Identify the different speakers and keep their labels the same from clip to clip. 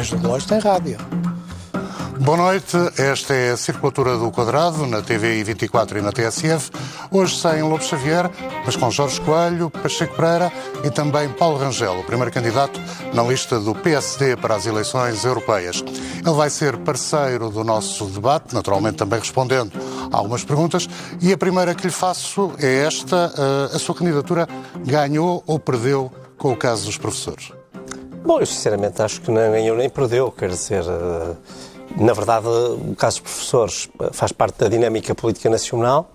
Speaker 1: Os ponteiros do relógio têm rádio.
Speaker 2: Boa noite, esta é a Circulatura do Quadrado, na TV 24 e na TSF. Hoje sem Lobo Xavier, mas com Jorge Coelho, Pacheco Pereira e também Paulo Rangel, o primeiro candidato na lista do PSD para as eleições europeias. Ele vai ser parceiro do nosso debate, naturalmente também respondendo a algumas perguntas. E a primeira que lhe faço é esta: eh, a sua candidatura ganhou ou perdeu com o caso dos professores?
Speaker 3: Bom, eu sinceramente acho que nem ganhou nem perdeu, quer dizer. eh, Na verdade, o caso dos professores faz parte da dinâmica política nacional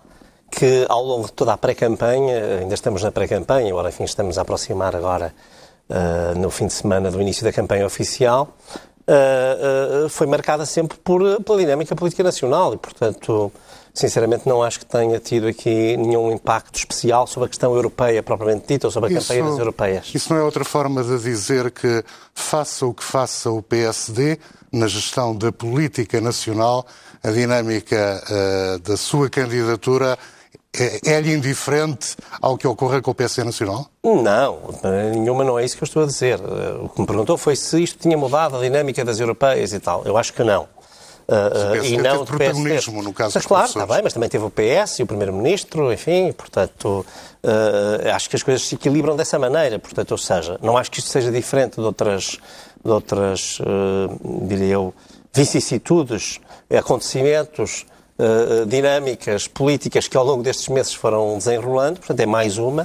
Speaker 3: que, ao longo de toda a pré-campanha, ainda estamos na pré-campanha, embora, enfim, estamos a aproximar agora eh, no fim de semana do início da campanha oficial, eh, foi marcada sempre por, pela dinâmica política nacional e, portanto, sinceramente não acho que tenha tido aqui nenhum impacto especial sobre a questão europeia propriamente dita ou sobre a campanha das europeias.
Speaker 2: Isso não é outra forma de dizer que, faça o que faça o PSD, na gestão da política nacional, a dinâmica eh, da sua candidatura é-lhe indiferente ao que ocorra com o PSD Nacional?
Speaker 3: Não, nenhuma não é isso que eu estou a dizer. O que me perguntou foi se isto tinha mudado a dinâmica das europeias e tal. Eu acho que não. Uh, e não
Speaker 2: teve protagonismo no caso
Speaker 3: Mas claro, está bem, mas também teve o PS e o Primeiro-Ministro, enfim, portanto, uh, acho que as coisas se equilibram dessa maneira, portanto, ou seja, não acho que isto seja diferente de outras, de outras uh, diria eu, vicissitudes, acontecimentos, uh, dinâmicas políticas que ao longo destes meses foram desenrolando, portanto, é mais uma,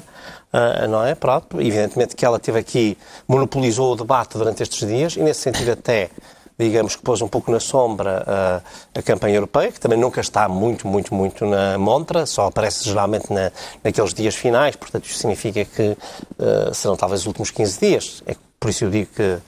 Speaker 3: uh, não é? Pronto, evidentemente que ela teve aqui, monopolizou o debate durante estes dias e, nesse sentido, até digamos que pôs um pouco na sombra a, a campanha europeia, que também nunca está muito, muito, muito na montra, só aparece geralmente na, naqueles dias finais, portanto isto significa que uh, serão talvez os últimos 15 dias. É por isso eu digo que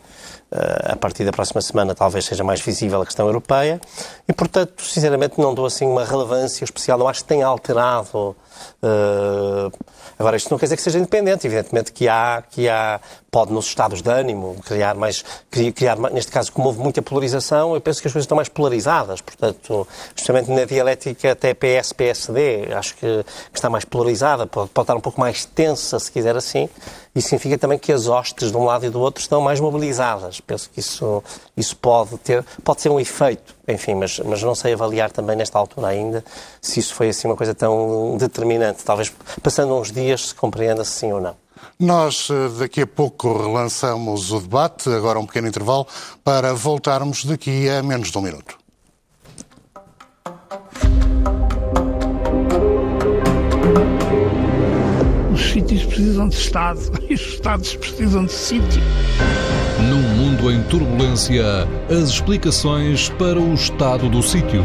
Speaker 3: a partir da próxima semana talvez seja mais visível a questão europeia e, portanto, sinceramente não dou assim uma relevância especial, não acho que tenha alterado. Uh, agora, isto não quer dizer que seja independente, evidentemente que há, que há pode nos estados de ânimo criar mais, criar, neste caso, como houve muita polarização, eu penso que as coisas estão mais polarizadas, portanto, justamente na dialética até PS-PSD, acho que, que, está mais polarizada, pode, pode estar um pouco mais tensa, se quiser assim, isso significa também que as hostes de um lado e do outro estão mais mobilizadas. Penso que isso, isso pode, ter, pode ser um efeito, enfim, mas, mas não sei avaliar também nesta altura ainda se isso foi assim uma coisa tão determinante. Talvez passando uns dias se compreenda se sim ou não.
Speaker 2: Nós daqui a pouco relançamos o debate, agora um pequeno intervalo, para voltarmos daqui a menos de um minuto.
Speaker 4: Os sítios precisam de Estado e os Estados precisam de sítio.
Speaker 5: Num mundo em turbulência, as explicações para o estado do sítio.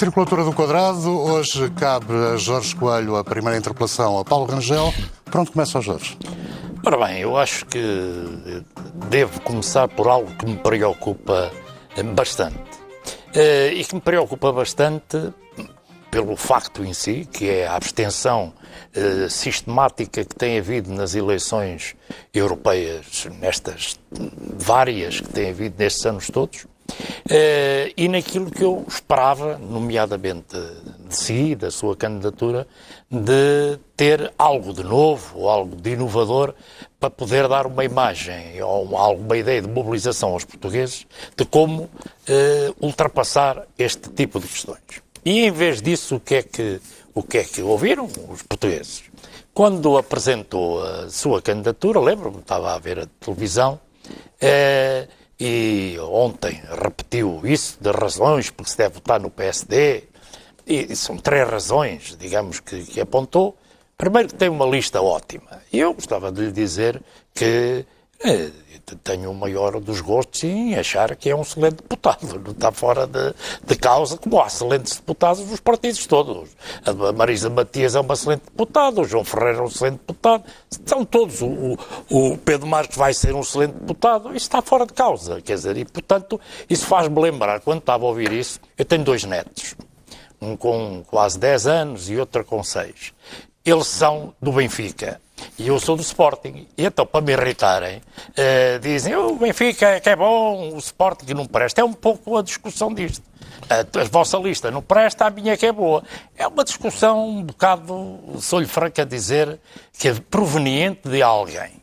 Speaker 2: Circulatura do Quadrado, hoje cabe a Jorge Coelho a primeira interpelação a Paulo Rangel. Pronto, começa o Jorge.
Speaker 6: Ora bem, eu acho que devo começar por algo que me preocupa bastante. E que me preocupa bastante pelo facto em si, que é a abstenção sistemática que tem havido nas eleições europeias, nestas várias que tem havido nestes anos todos, eh, e naquilo que eu esperava, nomeadamente de si, da sua candidatura, de ter algo de novo, algo de inovador, para poder dar uma imagem ou alguma ideia de mobilização aos portugueses de como eh, ultrapassar este tipo de questões. E em vez disso, o que é que, o que, é que ouviram os portugueses? Quando apresentou a sua candidatura, lembro-me, estava a ver a televisão, eh, e ontem repetiu isso de razões porque se deve votar no PSD, e são três razões, digamos, que, que apontou. Primeiro, que tem uma lista ótima. E eu gostava de lhe dizer que eh, tenho o maior dos gostos em achar que é um excelente deputado. Não está fora de, de causa, como há excelentes deputados nos partidos todos. A Marisa Matias é uma excelente deputada, o João Ferreira é um excelente deputado. São todos. O, o Pedro Marques vai ser um excelente deputado. Isso está fora de causa. Quer dizer, e portanto, isso faz-me lembrar, quando estava a ouvir isso, eu tenho dois netos. Um com quase 10 anos e outro com 6 eles são do Benfica. E eu sou do Sporting. E então, para me irritarem, uh, dizem o Benfica é que é bom, o Sporting não presta. É um pouco a discussão disto. A, a vossa lista não presta, a minha que é boa. É uma discussão um bocado, sou-lhe franco a dizer, que é proveniente de alguém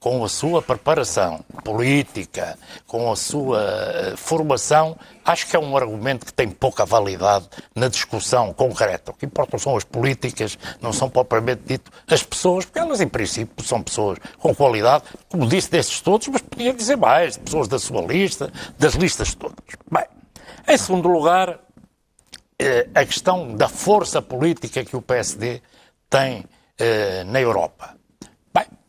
Speaker 6: com a sua preparação política, com a sua eh, formação, acho que é um argumento que tem pouca validade na discussão concreta. O que importa são as políticas, não são propriamente dito as pessoas, porque elas, em princípio, são pessoas com qualidade, como disse desses todos, mas podia dizer mais, pessoas da sua lista, das listas todas. Bem, em segundo lugar, eh, a questão da força política que o PSD tem eh, na Europa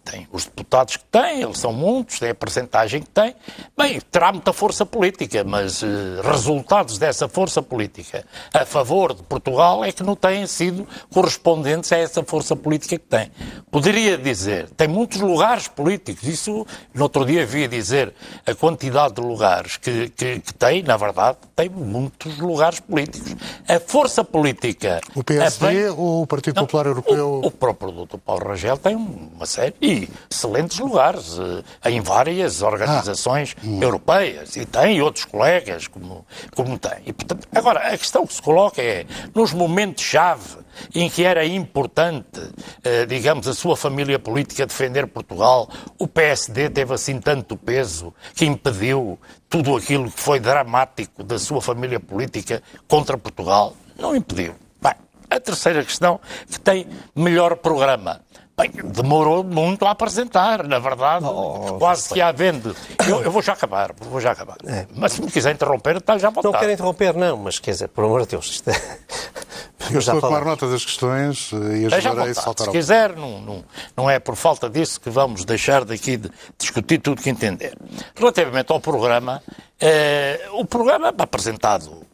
Speaker 6: tem os deputados que tem, eles são muitos, tem a percentagem que tem. Bem, terá muita força política, mas uh, resultados dessa força política a favor de Portugal é que não têm sido correspondentes a essa força política que tem. Poderia dizer, tem muitos lugares políticos, isso no outro dia vi dizer a quantidade de lugares que, que, que tem, na verdade, tem muitos lugares políticos. A força política.
Speaker 2: O PSD ou o Partido não, Popular Europeu?
Speaker 6: O, o próprio Dr. Paulo Rangel tem uma série excelentes lugares eh, em várias organizações ah. europeias e tem outros colegas como, como tem. E, portanto, agora, a questão que se coloca é, nos momentos-chave em que era importante, eh, digamos, a sua família política defender Portugal, o PSD teve assim tanto peso que impediu tudo aquilo que foi dramático da sua família política contra Portugal? Não impediu. Bem, a terceira questão, que tem melhor programa. Bem, demorou muito a apresentar, na verdade, oh, quase que à venda. Eu, eu, vou já acabar, vou já acabar. É. Mas se me quiser interromper, está já voltado.
Speaker 3: Não quero interromper, não, mas quer dizer, por amor de Deus, isto é...
Speaker 2: Eu estou a tomar nota das questões eh, e ajudarei a saltar
Speaker 6: Se quiser, não, não, não é por falta disso que vamos deixar daqui de discutir tudo que entender. Relativamente ao programa, eh, o programa apresentado eh,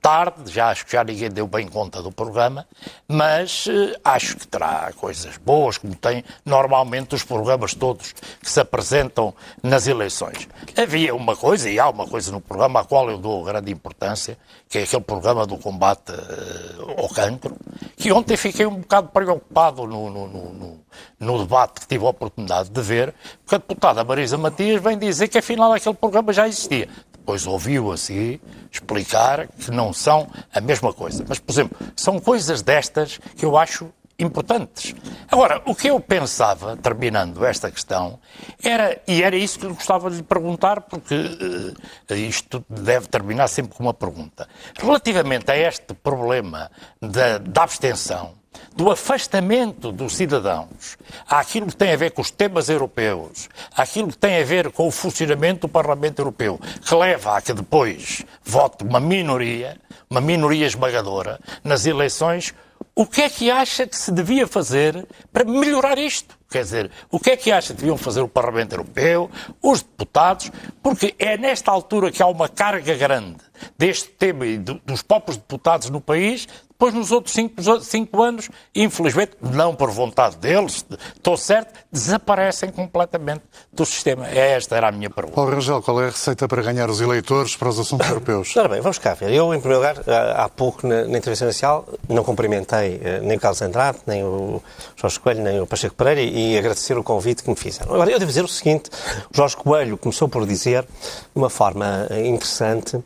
Speaker 6: tarde, já acho que já ninguém deu bem conta do programa, mas eh, acho que terá coisas boas, como tem normalmente os programas todos que se apresentam nas eleições. Havia uma coisa, e há uma coisa no programa à qual eu dou grande importância, que é aquele programa do combate uh, ao cancro, que ontem fiquei um bocado preocupado no, no, no, no, debate que tive a oportunidade de ver, porque a deputada Marisa Matias vem dizer que afinal aquele programa já existia. Depois ouviu assim explicar que não são a mesma coisa. Mas, por exemplo, são coisas destas que eu acho importantes. Agora, o que eu pensava, terminando esta questão, era, e era isso que eu gostava de lhe perguntar, porque uh, isto deve terminar sempre com uma pergunta. Relativamente a este problema da, da abstenção, do afastamento dos cidadãos. Àquilo que tem a ver com os temas europeus, àquilo que tem a ver com o funcionamento do Parlamento Europeu, que leva a que depois vote uma minoria, uma minoria esmagadora, nas eleições, o que é que acha que se devia fazer para melhorar isto? Quer dizer, o que é que acha que deviam fazer o Parlamento Europeu, os deputados, porque é nesta altura que há uma carga grande deste tema e dos próprios deputados no país Depois, nos outros cinco, cinco anos, infelizmente, não por vontade deles, estou certo, desaparecem completamente do sistema. Esta era a minha pergunta.
Speaker 2: Paulo Rangel, qual é a receita para ganhar os eleitores para os assuntos europeus?
Speaker 3: Ora bem, vamos cá ver. Eu, em primeiro lugar, há há pouco na, na intervenção inicial, não cumprimentei eh, nem o Carlos Andrade, nem o Jorge Coelho, nem o Pacheco Pereira e, e agradecer o convite que me fizeram. Agora, eu devo dizer o seguinte: o Jorge Coelho começou por dizer, de uma forma eh, interessante,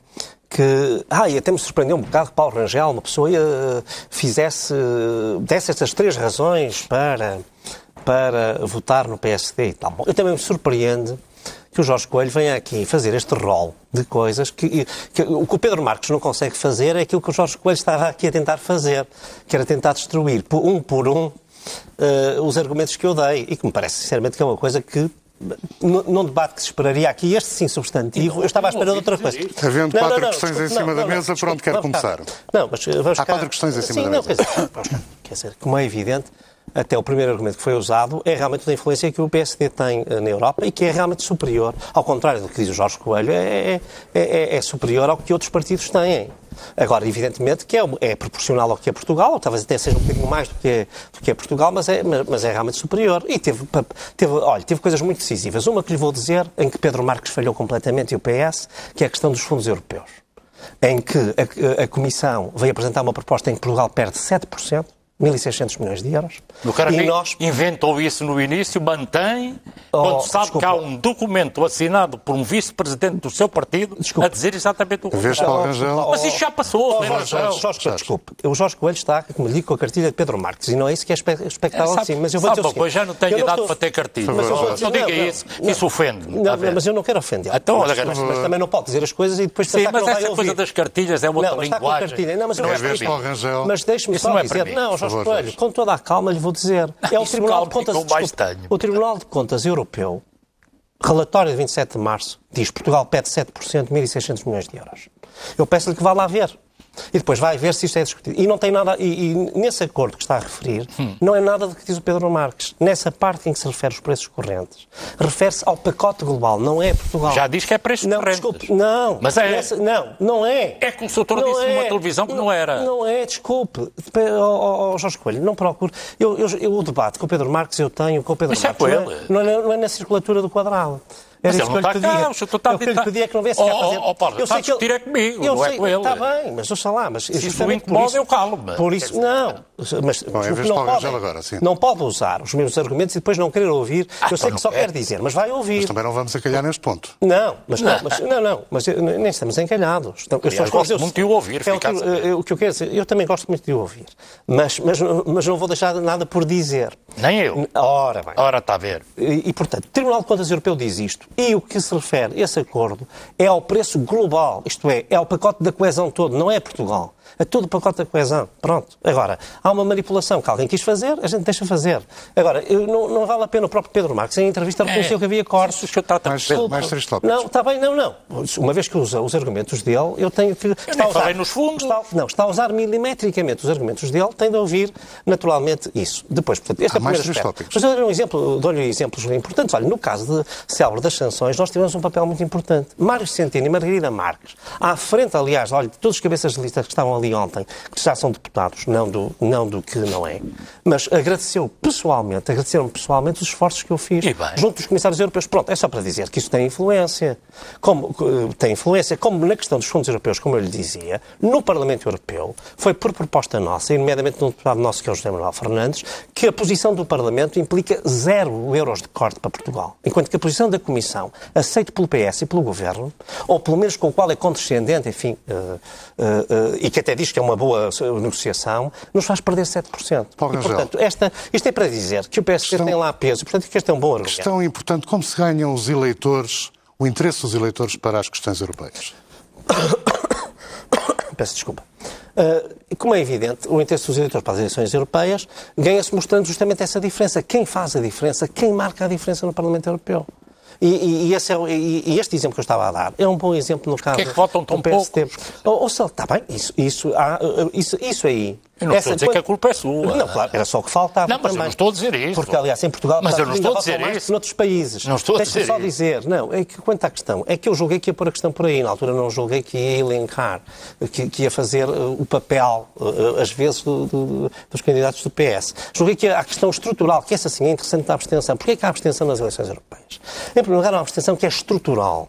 Speaker 3: que, ah, e até me surpreendeu um bocado que Paulo Rangel, uma pessoa, eh, fizesse, desse estas três razões para, para votar no PSD e tal. Bom, eu também me surpreende que o Jorge Coelho venha aqui fazer este rol de coisas que, que, o que o Pedro Marcos não consegue fazer é aquilo que o Jorge Coelho estava aqui a tentar fazer, que era tentar destruir, um por um, eh, os argumentos que eu dei, e que me parece, sinceramente, que é uma coisa que num debate que se esperaria aqui, este sim substantivo, eu estava à espera de outra coisa.
Speaker 2: Havendo quatro
Speaker 3: não, não,
Speaker 2: questões em
Speaker 3: desculpe,
Speaker 2: cima da mesa, onde quer começar?
Speaker 3: Não, mas uh, vamos
Speaker 2: Há quatro questões em cima
Speaker 3: Sim,
Speaker 2: da
Speaker 3: não,
Speaker 2: mesa.
Speaker 3: Quer dizer, como é evidente, até o primeiro argumento que foi usado é realmente da influência que o PSD tem eh, na Europa e que é realmente superior, ao contrário do que diz o Jorge Coelho, é, é- é- é superior ao que outros partidos têm. Agora, evidentemente, que é, é proporcional ao que é Portugal, ou talvez até seja um bocadinho mais do que é, do que é Portugal, mas é, mas- é realmente superior. E teve, teve, olha, teve coisas muito decisivas. Uma que lhe vou dizer, em que Pedro Marques falhou completamente e o PS, que é a questão dos fundos europeus em que a, a Comissão veio apresentar uma proposta em que Portugal perde 7%, 1.600 milhões de euros.
Speaker 6: O cara
Speaker 3: e
Speaker 6: que
Speaker 3: nós,
Speaker 6: inventou isso no início, mantém,
Speaker 3: Oh,
Speaker 6: quando sabe
Speaker 3: desculpa.
Speaker 6: que há um documento assinado por um vice-presidente do seu partido
Speaker 3: Desculpa.
Speaker 6: a dizer exatamente o.
Speaker 2: Paulo Rangel.
Speaker 6: Mas isso já passou,
Speaker 3: Oh,
Speaker 6: Sr.
Speaker 3: Jorge. Jorge, Jorge, desculpe. O Jorge Coelho está, como lhe digo, com a cartilha de Pedro Marques. E não é isso que é expectável
Speaker 6: É, sabe-
Speaker 3: de si. Mas eu vou
Speaker 6: sabe
Speaker 3: dizer o
Speaker 6: uma coisa, já não tenho
Speaker 3: eu
Speaker 6: idade
Speaker 3: estou-
Speaker 6: para ter cartilha.
Speaker 3: Mas eu vou
Speaker 6: Não
Speaker 3: dizer-
Speaker 6: diga isso, isso ofende-me,
Speaker 3: Não,
Speaker 6: ver?
Speaker 3: mas eu não quero ofender.
Speaker 6: Então,
Speaker 3: mas, mas,
Speaker 6: mas-
Speaker 3: mas também não pode dizer as coisas e depois
Speaker 6: Sim,
Speaker 3: pensar
Speaker 6: mas
Speaker 3: que não vai
Speaker 6: essa
Speaker 3: ouvir.
Speaker 6: coisa das cartilhas é outra
Speaker 3: não, mas está com
Speaker 6: linguagem.
Speaker 3: cartilha. Não, mas
Speaker 6: Não é.
Speaker 3: Mas deixe-me
Speaker 6: Isso
Speaker 3: só
Speaker 6: não é
Speaker 3: dizer. não, Jorge
Speaker 2: favor,
Speaker 3: Coelho, com toda a calma lhe vou dizer. É o
Speaker 6: Isso
Speaker 3: Tribunal de Contas.
Speaker 6: tenho.
Speaker 3: O Tribunal de Contas Europeu, relatório de 27 de março, diz que Portugal pede 7%, 1.600 milhões de euros. Eu peço-lhe que vá lá ver. E depois vai ver se isto é discutido. E não tem nada. E, e nesse acordo que está a referir,
Speaker 6: Hum.
Speaker 3: não é nada do que diz o Pedro Marques. Nessa parte em que se refere aos preços correntes, refere-se ao pacote global, não é Portugal.
Speaker 6: Já diz que é preços
Speaker 3: Não,
Speaker 6: correntes.
Speaker 3: desculpe, não.
Speaker 6: Mas é.
Speaker 3: Nessa- não, não é.
Speaker 6: É que o
Speaker 3: Não
Speaker 6: disse numa
Speaker 3: é.
Speaker 6: televisão que não era.
Speaker 3: Não é, desculpe. Ó, ó, Jorge Coelho, não procure. Eu, eu- eu- o debate com o Pedro Marques eu tenho com o Pedro
Speaker 6: Mas é
Speaker 3: Marques.
Speaker 6: com
Speaker 3: não,
Speaker 6: ele.
Speaker 3: não, é, não é na circulatura do quadrado. Era
Speaker 6: Mas
Speaker 3: isso
Speaker 6: ele não está cá, o senhor está a ditar-
Speaker 3: pedia é que não viesse
Speaker 6: Oh,
Speaker 3: cá
Speaker 6: oh,
Speaker 3: fazer.
Speaker 6: oh, Paulo,
Speaker 3: Eu sei que ele-
Speaker 6: é comigo,
Speaker 3: eu
Speaker 6: não é
Speaker 3: sei-
Speaker 6: com ele.
Speaker 3: Está bem, mas ouça lá. Mas
Speaker 6: isso
Speaker 3: justamente por
Speaker 6: incomoda, eu calo-me.
Speaker 3: Por isso, não. Mas,
Speaker 2: em
Speaker 3: desculpe, não, pode,
Speaker 2: agora, sim.
Speaker 3: não pode usar os mesmos argumentos e depois não querer ouvir. eu sei
Speaker 6: então
Speaker 3: que só
Speaker 6: não quer.
Speaker 3: dizer, mas vai ouvir.
Speaker 2: Mas também não vamos acalhar neste ponto.
Speaker 3: Não, mas não, mas, não, não, mas nem estamos encalhados. Então, eu
Speaker 6: Aliás, gosto muito de o ouvir,
Speaker 3: É o, que, eh, o que eu quero dizer. Eu também gosto muito de o ouvir. Mas, mas, mas não vou deixar nada por dizer.
Speaker 6: Nem eu.
Speaker 3: Ora bem.
Speaker 6: Ora, está a ver.
Speaker 3: E, e, portanto, o Tribunal de Contas Europeu diz isto. E o que se refere, esse acordo, é ao preço global. Isto é, é ao pacote da coesão todo, não é Portugal. É todo o pacote da coesão. Pronto. Agora, há uma manipulação que alguém quis fazer, a gente deixa fazer. Agora, eu, não, não vale a pena o próprio Pedro Marques, em entrevista, reconheceu que havia cortes.
Speaker 6: O senhor trata
Speaker 2: Mais, mais três tópicos.
Speaker 3: Não, está bem, não, não. Uma vez que usa os argumentos dele, eu tenho que. está
Speaker 6: nem
Speaker 3: a usar-
Speaker 6: nos fundos.
Speaker 3: está- não, está a usar milimetricamente os argumentos dele, tem de ouvir naturalmente isso. Depois, portanto, este
Speaker 2: Há
Speaker 3: é o
Speaker 2: mais três
Speaker 3: aspecto.
Speaker 2: tópicos.
Speaker 3: Mas eu dou-lhe um exemplo, dou-lhe exemplos importantes. Olha, no caso de célebre das sanções, nós tivemos um papel muito importante. Mário Centeno e Margarida Marques, à frente, aliás, olha, de todos os cabeças de lista que estavam ali ontem, que já são deputados, não do, não do que não é, mas agradeceu pessoalmente, agradeceram pessoalmente os esforços que eu fiz junto dos comissários europeus. Pronto, é só para dizer que isso tem influência. Como, eh, tem influência, como na questão dos fundos europeus, como eu lhe dizia, no Parlamento Europeu, foi por proposta nossa, e nomeadamente de um deputado nosso, que é o José Manuel Fernandes, que a posição do Parlamento implica zero euros de corte para Portugal. Enquanto que a posição da Comissão, aceita pelo PS e pelo Governo, ou pelo menos com o qual é condescendente, enfim, eh, eh, eh, e que até diz que é uma boa negociação, nos faz perder 7%.
Speaker 2: Paulo
Speaker 3: e,
Speaker 2: Rangel.
Speaker 3: portanto, esta, isto é para dizer que o PSD
Speaker 2: Questão-
Speaker 3: tem lá peso, portanto, que este é um bom argumento.
Speaker 2: Questão importante: como se ganham os eleitores, o interesse dos eleitores para as questões europeias?
Speaker 3: Peço desculpa. Uh, como é evidente, o interesse dos eleitores para as eleições europeias ganha-se mostrando justamente essa diferença. Quem faz a diferença, quem marca a diferença no Parlamento Europeu. E, e- esse é, e- este exemplo que eu estava a dar é um bom exemplo no caso
Speaker 6: é que votam tão
Speaker 3: do PSD.
Speaker 6: poucos?
Speaker 3: Ou, ou seja, está bem, isso, isso, há, uh, isso, isso aí
Speaker 6: Eu não
Speaker 3: Essa
Speaker 6: estou a dizer que a culpa é sua.
Speaker 3: Não, claro, era só o que faltava
Speaker 6: Não, mas eu
Speaker 3: também.
Speaker 6: não estou a dizer isso.
Speaker 3: Porque, aliás, em Portugal
Speaker 6: Mas eu não estou a dizer
Speaker 3: mais
Speaker 6: isso.
Speaker 3: que noutros países.
Speaker 6: Não estou a dizer
Speaker 3: só
Speaker 6: isso.
Speaker 3: dizer, não, é que quanto à questão, é que eu julguei que ia pôr a questão por aí, na altura não julguei que ia elencar, que, que ia fazer uh, o papel, uh, às vezes, do- do- dos candidatos do PS. Julguei que a questão estrutural, que essa sim é interessante da abstenção. Porquê é que há abstenção nas eleições europeias? Em primeiro lugar, há uma abstenção que é estrutural.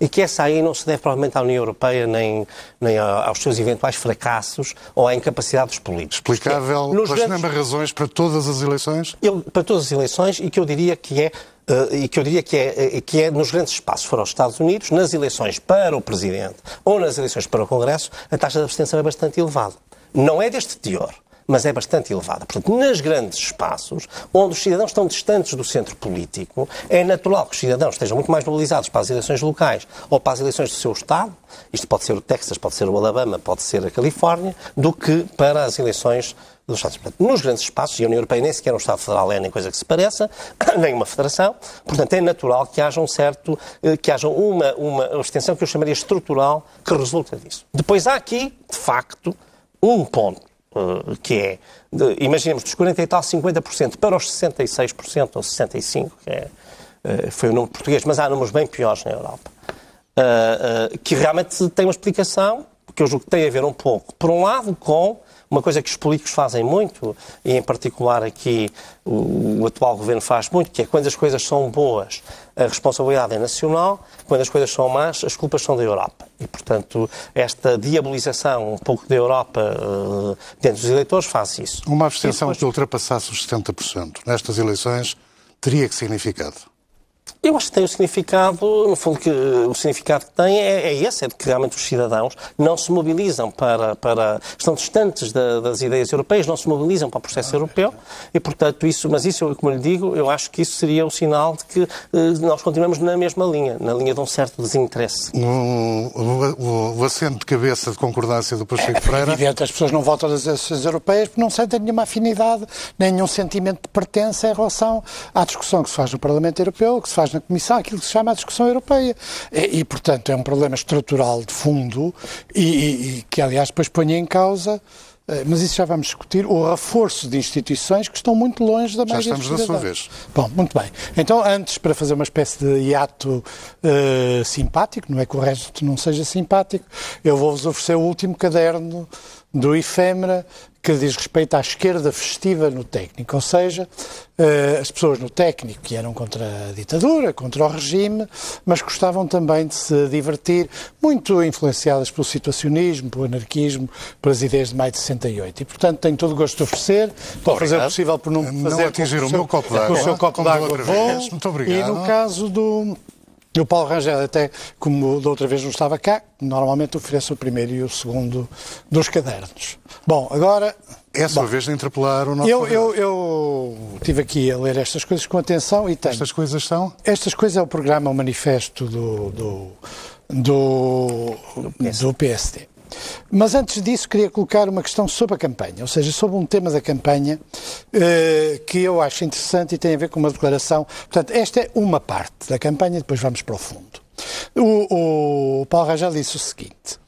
Speaker 3: E que essa aí não se deve provavelmente à União Europeia nem, nem aos seus eventuais fracassos ou à incapacidade dos políticos.
Speaker 2: Explicável pelas
Speaker 3: grandes-
Speaker 2: mesmas razões para todas as eleições?
Speaker 3: eu, para todas as eleições e que eu diria que é eh, e que eu diria que é, eh, que é nos grandes espaços, foram os Estados Unidos, nas eleições para o Presidente ou nas eleições para o Congresso, a taxa de abstenção é bastante elevada. Não é deste teor, mas é bastante elevada. Portanto, nos grandes espaços, onde os cidadãos estão distantes do centro político, é natural que os cidadãos estejam muito mais mobilizados para as eleições locais ou para as eleições do seu Estado, isto pode ser o Texas, pode ser o Alabama, pode ser a Califórnia, do que para as eleições dos Estados. Portanto, nos grandes espaços, e a União Europeia nem sequer é um Estado federal, é nem coisa que se pareça, nem uma federação, portanto é natural que haja um certo, eh, que haja uma, uma extensão que eu chamaria estrutural que resulta disso. Depois há aqui, de facto, um ponto que é, de, imaginemos, dos 40 e tal, 50% para os 66% ou 65%, que é, eh, foi o número português, mas há números bem piores na Europa, eh, eh, que realmente tem uma explicação, que eu julgo que tem a ver um pouco, por um lado, com uma coisa que os políticos fazem muito, e em particular aqui o, o atual governo faz muito, que é quando as coisas são boas, a responsabilidade é nacional, quando as coisas são más, as culpas são da Europa. E, portanto, esta diabolização um pouco da Europa eh, dentro dos eleitores faz isso.
Speaker 2: Uma abstenção
Speaker 3: depois-
Speaker 2: que ultrapassasse os 70% nestas eleições teria que significado?
Speaker 3: Eu acho que tem o significado, no fundo, que o significado que tem é, é esse, é de que realmente os cidadãos não se mobilizam para, para estão distantes da- das ideias europeias, não se mobilizam para o processo europeu e, portanto, isso, mas isso, como lhe digo, eu acho que isso seria o sinal de que eh, nós continuamos na mesma linha, na linha de um certo desinteresse.
Speaker 2: O, o, o acento de cabeça de concordância do Pacheco Pereira
Speaker 1: Evidente, as pessoas não votam nas eleições europeias porque não sentem nenhuma afinidade, nem nenhum sentimento de pertença em relação à discussão que se faz no Parlamento Europeu, que se faz na Comissão, aquilo que se chama a discussão europeia. E, e, portanto, é um problema estrutural de fundo e, e- e que, aliás, depois põe em causa. eh, Mas isso já vamos discutir, o reforço de instituições que estão muito longe da
Speaker 2: Já
Speaker 1: maioria
Speaker 2: estamos
Speaker 1: dos
Speaker 2: na sua vez.
Speaker 1: Bom, muito bem. Então, antes, para fazer uma espécie de hiato eh, simpático, não é que o resto não seja simpático, eu vou-vos oferecer o último caderno do Efêmera que diz respeito à esquerda festiva no técnico, ou seja, eh, as pessoas no técnico que eram contra a ditadura, contra o regime, mas gostavam também de se divertir, muito influenciadas pelo situacionismo, pelo anarquismo, pelas ideias de maio de 68. E, portanto, tenho todo o gosto de oferecer, vou fazer o possível por não,
Speaker 2: Não
Speaker 1: fazer
Speaker 2: atingir o
Speaker 1: seu-
Speaker 2: meu copo
Speaker 1: com o seu copo d'água
Speaker 2: outra
Speaker 1: bom.
Speaker 2: Muito obrigado.
Speaker 1: E no caso do, do Paulo Rangel, até como da outra vez não estava cá, normalmente ofereço o primeiro e o segundo dos cadernos. Bom, agora
Speaker 2: é a sua vez de interpelar o nosso
Speaker 1: eu, eu, eu estive aqui a ler estas coisas com atenção e tenho.
Speaker 2: Estas coisas são?
Speaker 1: Estas coisas é o programa, o manifesto do, do, do, do PSD. Mas antes disso, queria colocar uma questão sobre a campanha, ou seja, sobre um tema da campanha eh, que eu acho interessante e tem a ver com uma declaração. Portanto, esta é uma parte da campanha, depois vamos para o fundo. O, o Paulo Rangel disse o seguinte: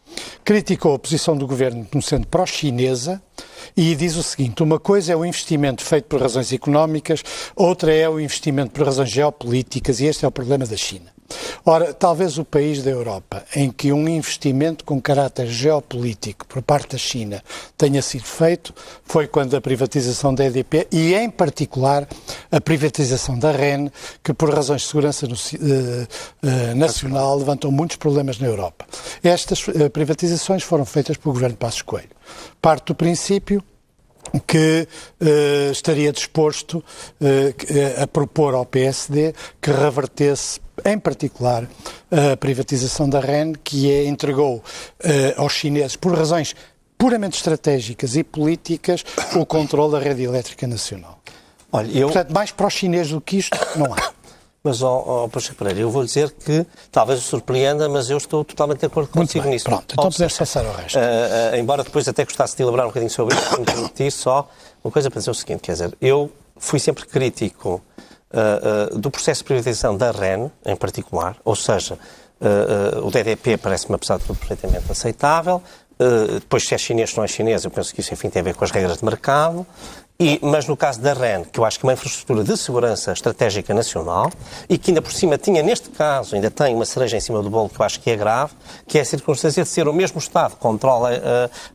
Speaker 1: criticou a posição do governo como sendo pró-chinesa e diz o seguinte: uma coisa é o investimento feito por razões económicas, outra é o investimento por razões geopolíticas, e este é o problema da China. Ora, talvez o país da Europa em que um investimento com caráter geopolítico por parte da China tenha sido feito foi quando a privatização da EDP e, em particular, a privatização da REN, que por razões de segurança no, eh, eh, nacional levantou muitos problemas na Europa. Estas eh, privatizações foram feitas pelo governo Passos Coelho. Parte do princípio que eh, estaria disposto eh, a propor ao PSD que revertesse, em particular, a privatização da REN, que é, entregou eh, aos chineses, por razões puramente estratégicas e políticas, o controle da rede elétrica nacional.
Speaker 3: Olha, eu...
Speaker 1: Portanto, mais para os chineses do que isto, não há.
Speaker 3: Mas, ó, ó Pacheco Pereira, eu vou dizer que talvez o surpreenda, mas eu estou totalmente de acordo consigo nisso.
Speaker 1: pronto, então
Speaker 3: seja,
Speaker 1: passar ao resto.
Speaker 3: ah, ah, embora depois até gostasse de elaborar um bocadinho sobre isso, me permitir só uma coisa para dizer o seguinte, quer dizer, eu fui sempre crítico ah, do processo de privatização da REN, em particular, ou seja, uh, o DDP parece-me, apesar de tudo, perfeitamente aceitável. Uh, depois, se é chinês ou não é chinês, eu penso que isso, enfim, tem a ver com as regras de mercado. E, mas no caso da REN, que eu acho que é uma infraestrutura de segurança estratégica nacional e que ainda por cima tinha, neste caso, ainda tem uma cereja em cima do bolo que eu acho que é grave, que é a circunstância de ser o mesmo Estado que controla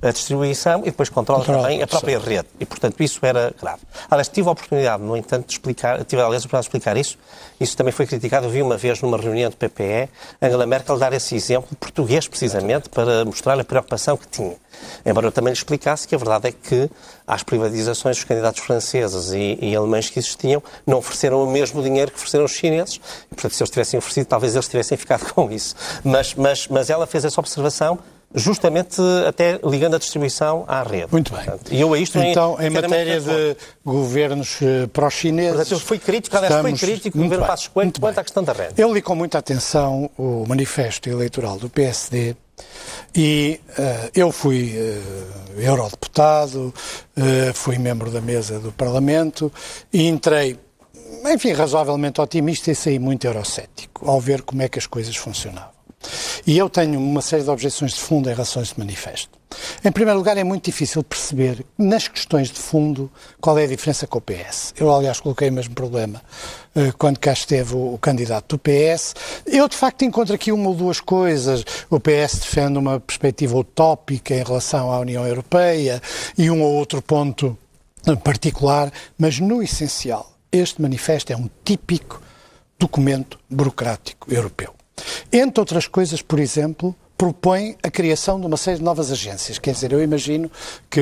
Speaker 3: a, a distribuição e depois controla, controla também a própria sim. rede. E, portanto, isso era grave. Aliás, tive a oportunidade, no entanto, de explicar, tive, aliás, a oportunidade de explicar isso. Isso também foi criticado. Eu vi uma vez numa reunião do PPE Angela Merkel dar esse exemplo português, precisamente, para mostrar a preocupação que tinha. Embora eu também lhe explicasse que a verdade é que às privatizações os candidatos franceses e, e, alemães que existiam não ofereceram o mesmo dinheiro que ofereceram os chineses. E, portanto, se eles tivessem oferecido, talvez eles tivessem ficado com isso. Mas, mas, mas ela fez essa observação justamente até ligando a distribuição à rede.
Speaker 1: Muito bem.
Speaker 3: Portanto, e eu a isto
Speaker 1: então, em, em matéria de governos uh, pró-chineses...
Speaker 3: Portanto, eu fui crítico, aliás, estamos... fui crítico do governo Passos Coelho quanto à questão da rede.
Speaker 1: Eu li com muita atenção o manifesto eleitoral do PSD e uh, eu fui uh, eurodeputado, uh, fui membro da mesa do Parlamento e entrei, enfim, razoavelmente otimista e saí muito eurocético ao ver como é que as coisas funcionavam. E eu tenho uma série de objeções de fundo em relação a este manifesto. Em primeiro lugar, é muito difícil perceber, nas questões de fundo, qual é a diferença com o PS. Eu, aliás, coloquei o mesmo problema uh, quando cá esteve o, candidato do PS. Eu, de facto, encontro aqui uma ou duas coisas. O PS defende uma perspectiva utópica em relação à União Europeia e um ou outro ponto particular, mas, no essencial, este manifesto é um típico documento burocrático europeu. Entre outras coisas, por exemplo, propõe a criação de uma série de novas agências. Quer dizer, eu imagino que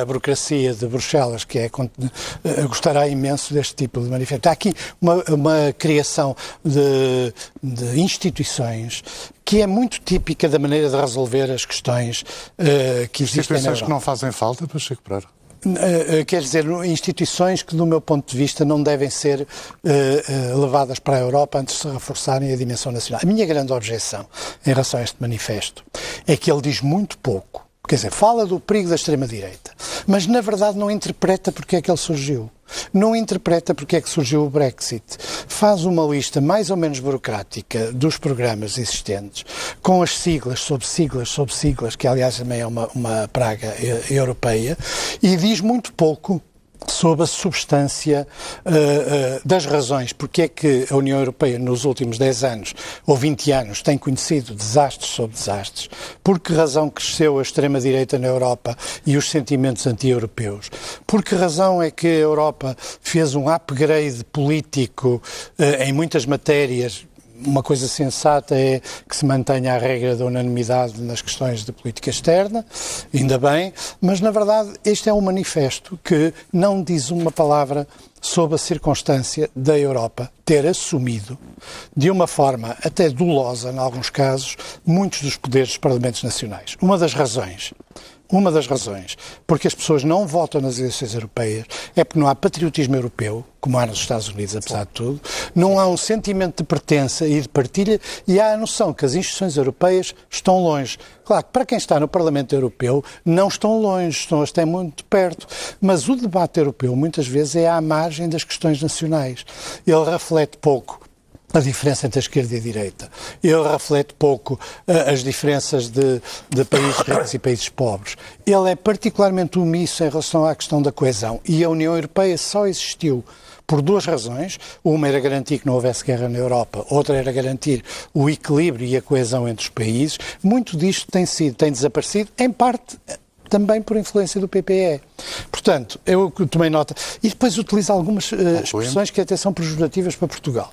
Speaker 1: a burocracia de Bruxelas, que é, eh, gostará imenso deste tipo de manifesto. Há aqui uma, uma criação de, de, instituições que é muito típica da maneira de resolver as questões uh, que existem Europa.
Speaker 2: que não fazem falta para Chico Pereira?
Speaker 1: Eh, eh, quer dizer, instituições que, do meu ponto de vista, não devem ser uh, levadas para a Europa antes de se reforçarem a dimensão nacional. A minha grande objeção em relação a este manifesto é que ele diz muito pouco. Quer dizer, fala do perigo da extrema-direita, mas na verdade não interpreta porque é que ele surgiu não interpreta porque é que surgiu o Brexit. Faz uma lista mais ou menos burocrática dos programas existentes, com as siglas sobre siglas sobre siglas, que aliás também é uma, uma praga europeia, e diz muito pouco sobre a substância uh, uh, das razões. Porque é que a União Europeia nos últimos 10 anos ou 20 anos tem conhecido desastres sobre desastres, por que razão cresceu a extrema-direita na Europa e os sentimentos anti-europeus, por que razão é que a Europa fez um upgrade político uh, em muitas matérias, uma coisa sensata é que se mantenha a regra da unanimidade nas questões de política externa, ainda bem, mas na verdade este é um manifesto que não diz uma palavra sobre a circunstância da Europa ter assumido, de uma forma até dolosa, em alguns casos, muitos dos poderes dos Parlamentos Nacionais. Uma das razões uma das razões porque as pessoas não votam nas eleições europeias é porque não há patriotismo europeu, como há nos Estados Unidos, apesar de tudo, não há um sentimento de pertença e de partilha e há a noção que as instituições europeias estão longe. Claro que para quem está no Parlamento Europeu não estão longe, estão até muito perto, mas o debate europeu muitas vezes é à margem das questões nacionais. Ele reflete pouco a diferença entre a esquerda e a direita. Ele reflete pouco uh, as diferenças de, de, países ricos e países pobres. Ele é particularmente omisso em relação à questão da coesão. E a União Europeia só existiu por duas razões. Uma era garantir que não houvesse guerra na Europa, outra era garantir o equilíbrio e a coesão entre os países. Muito disto tem sido, tem desaparecido, em parte também por influência do PPE. Portanto, eu tomei nota. E depois utiliza algumas uh, expressões que até são pejorativas para Portugal.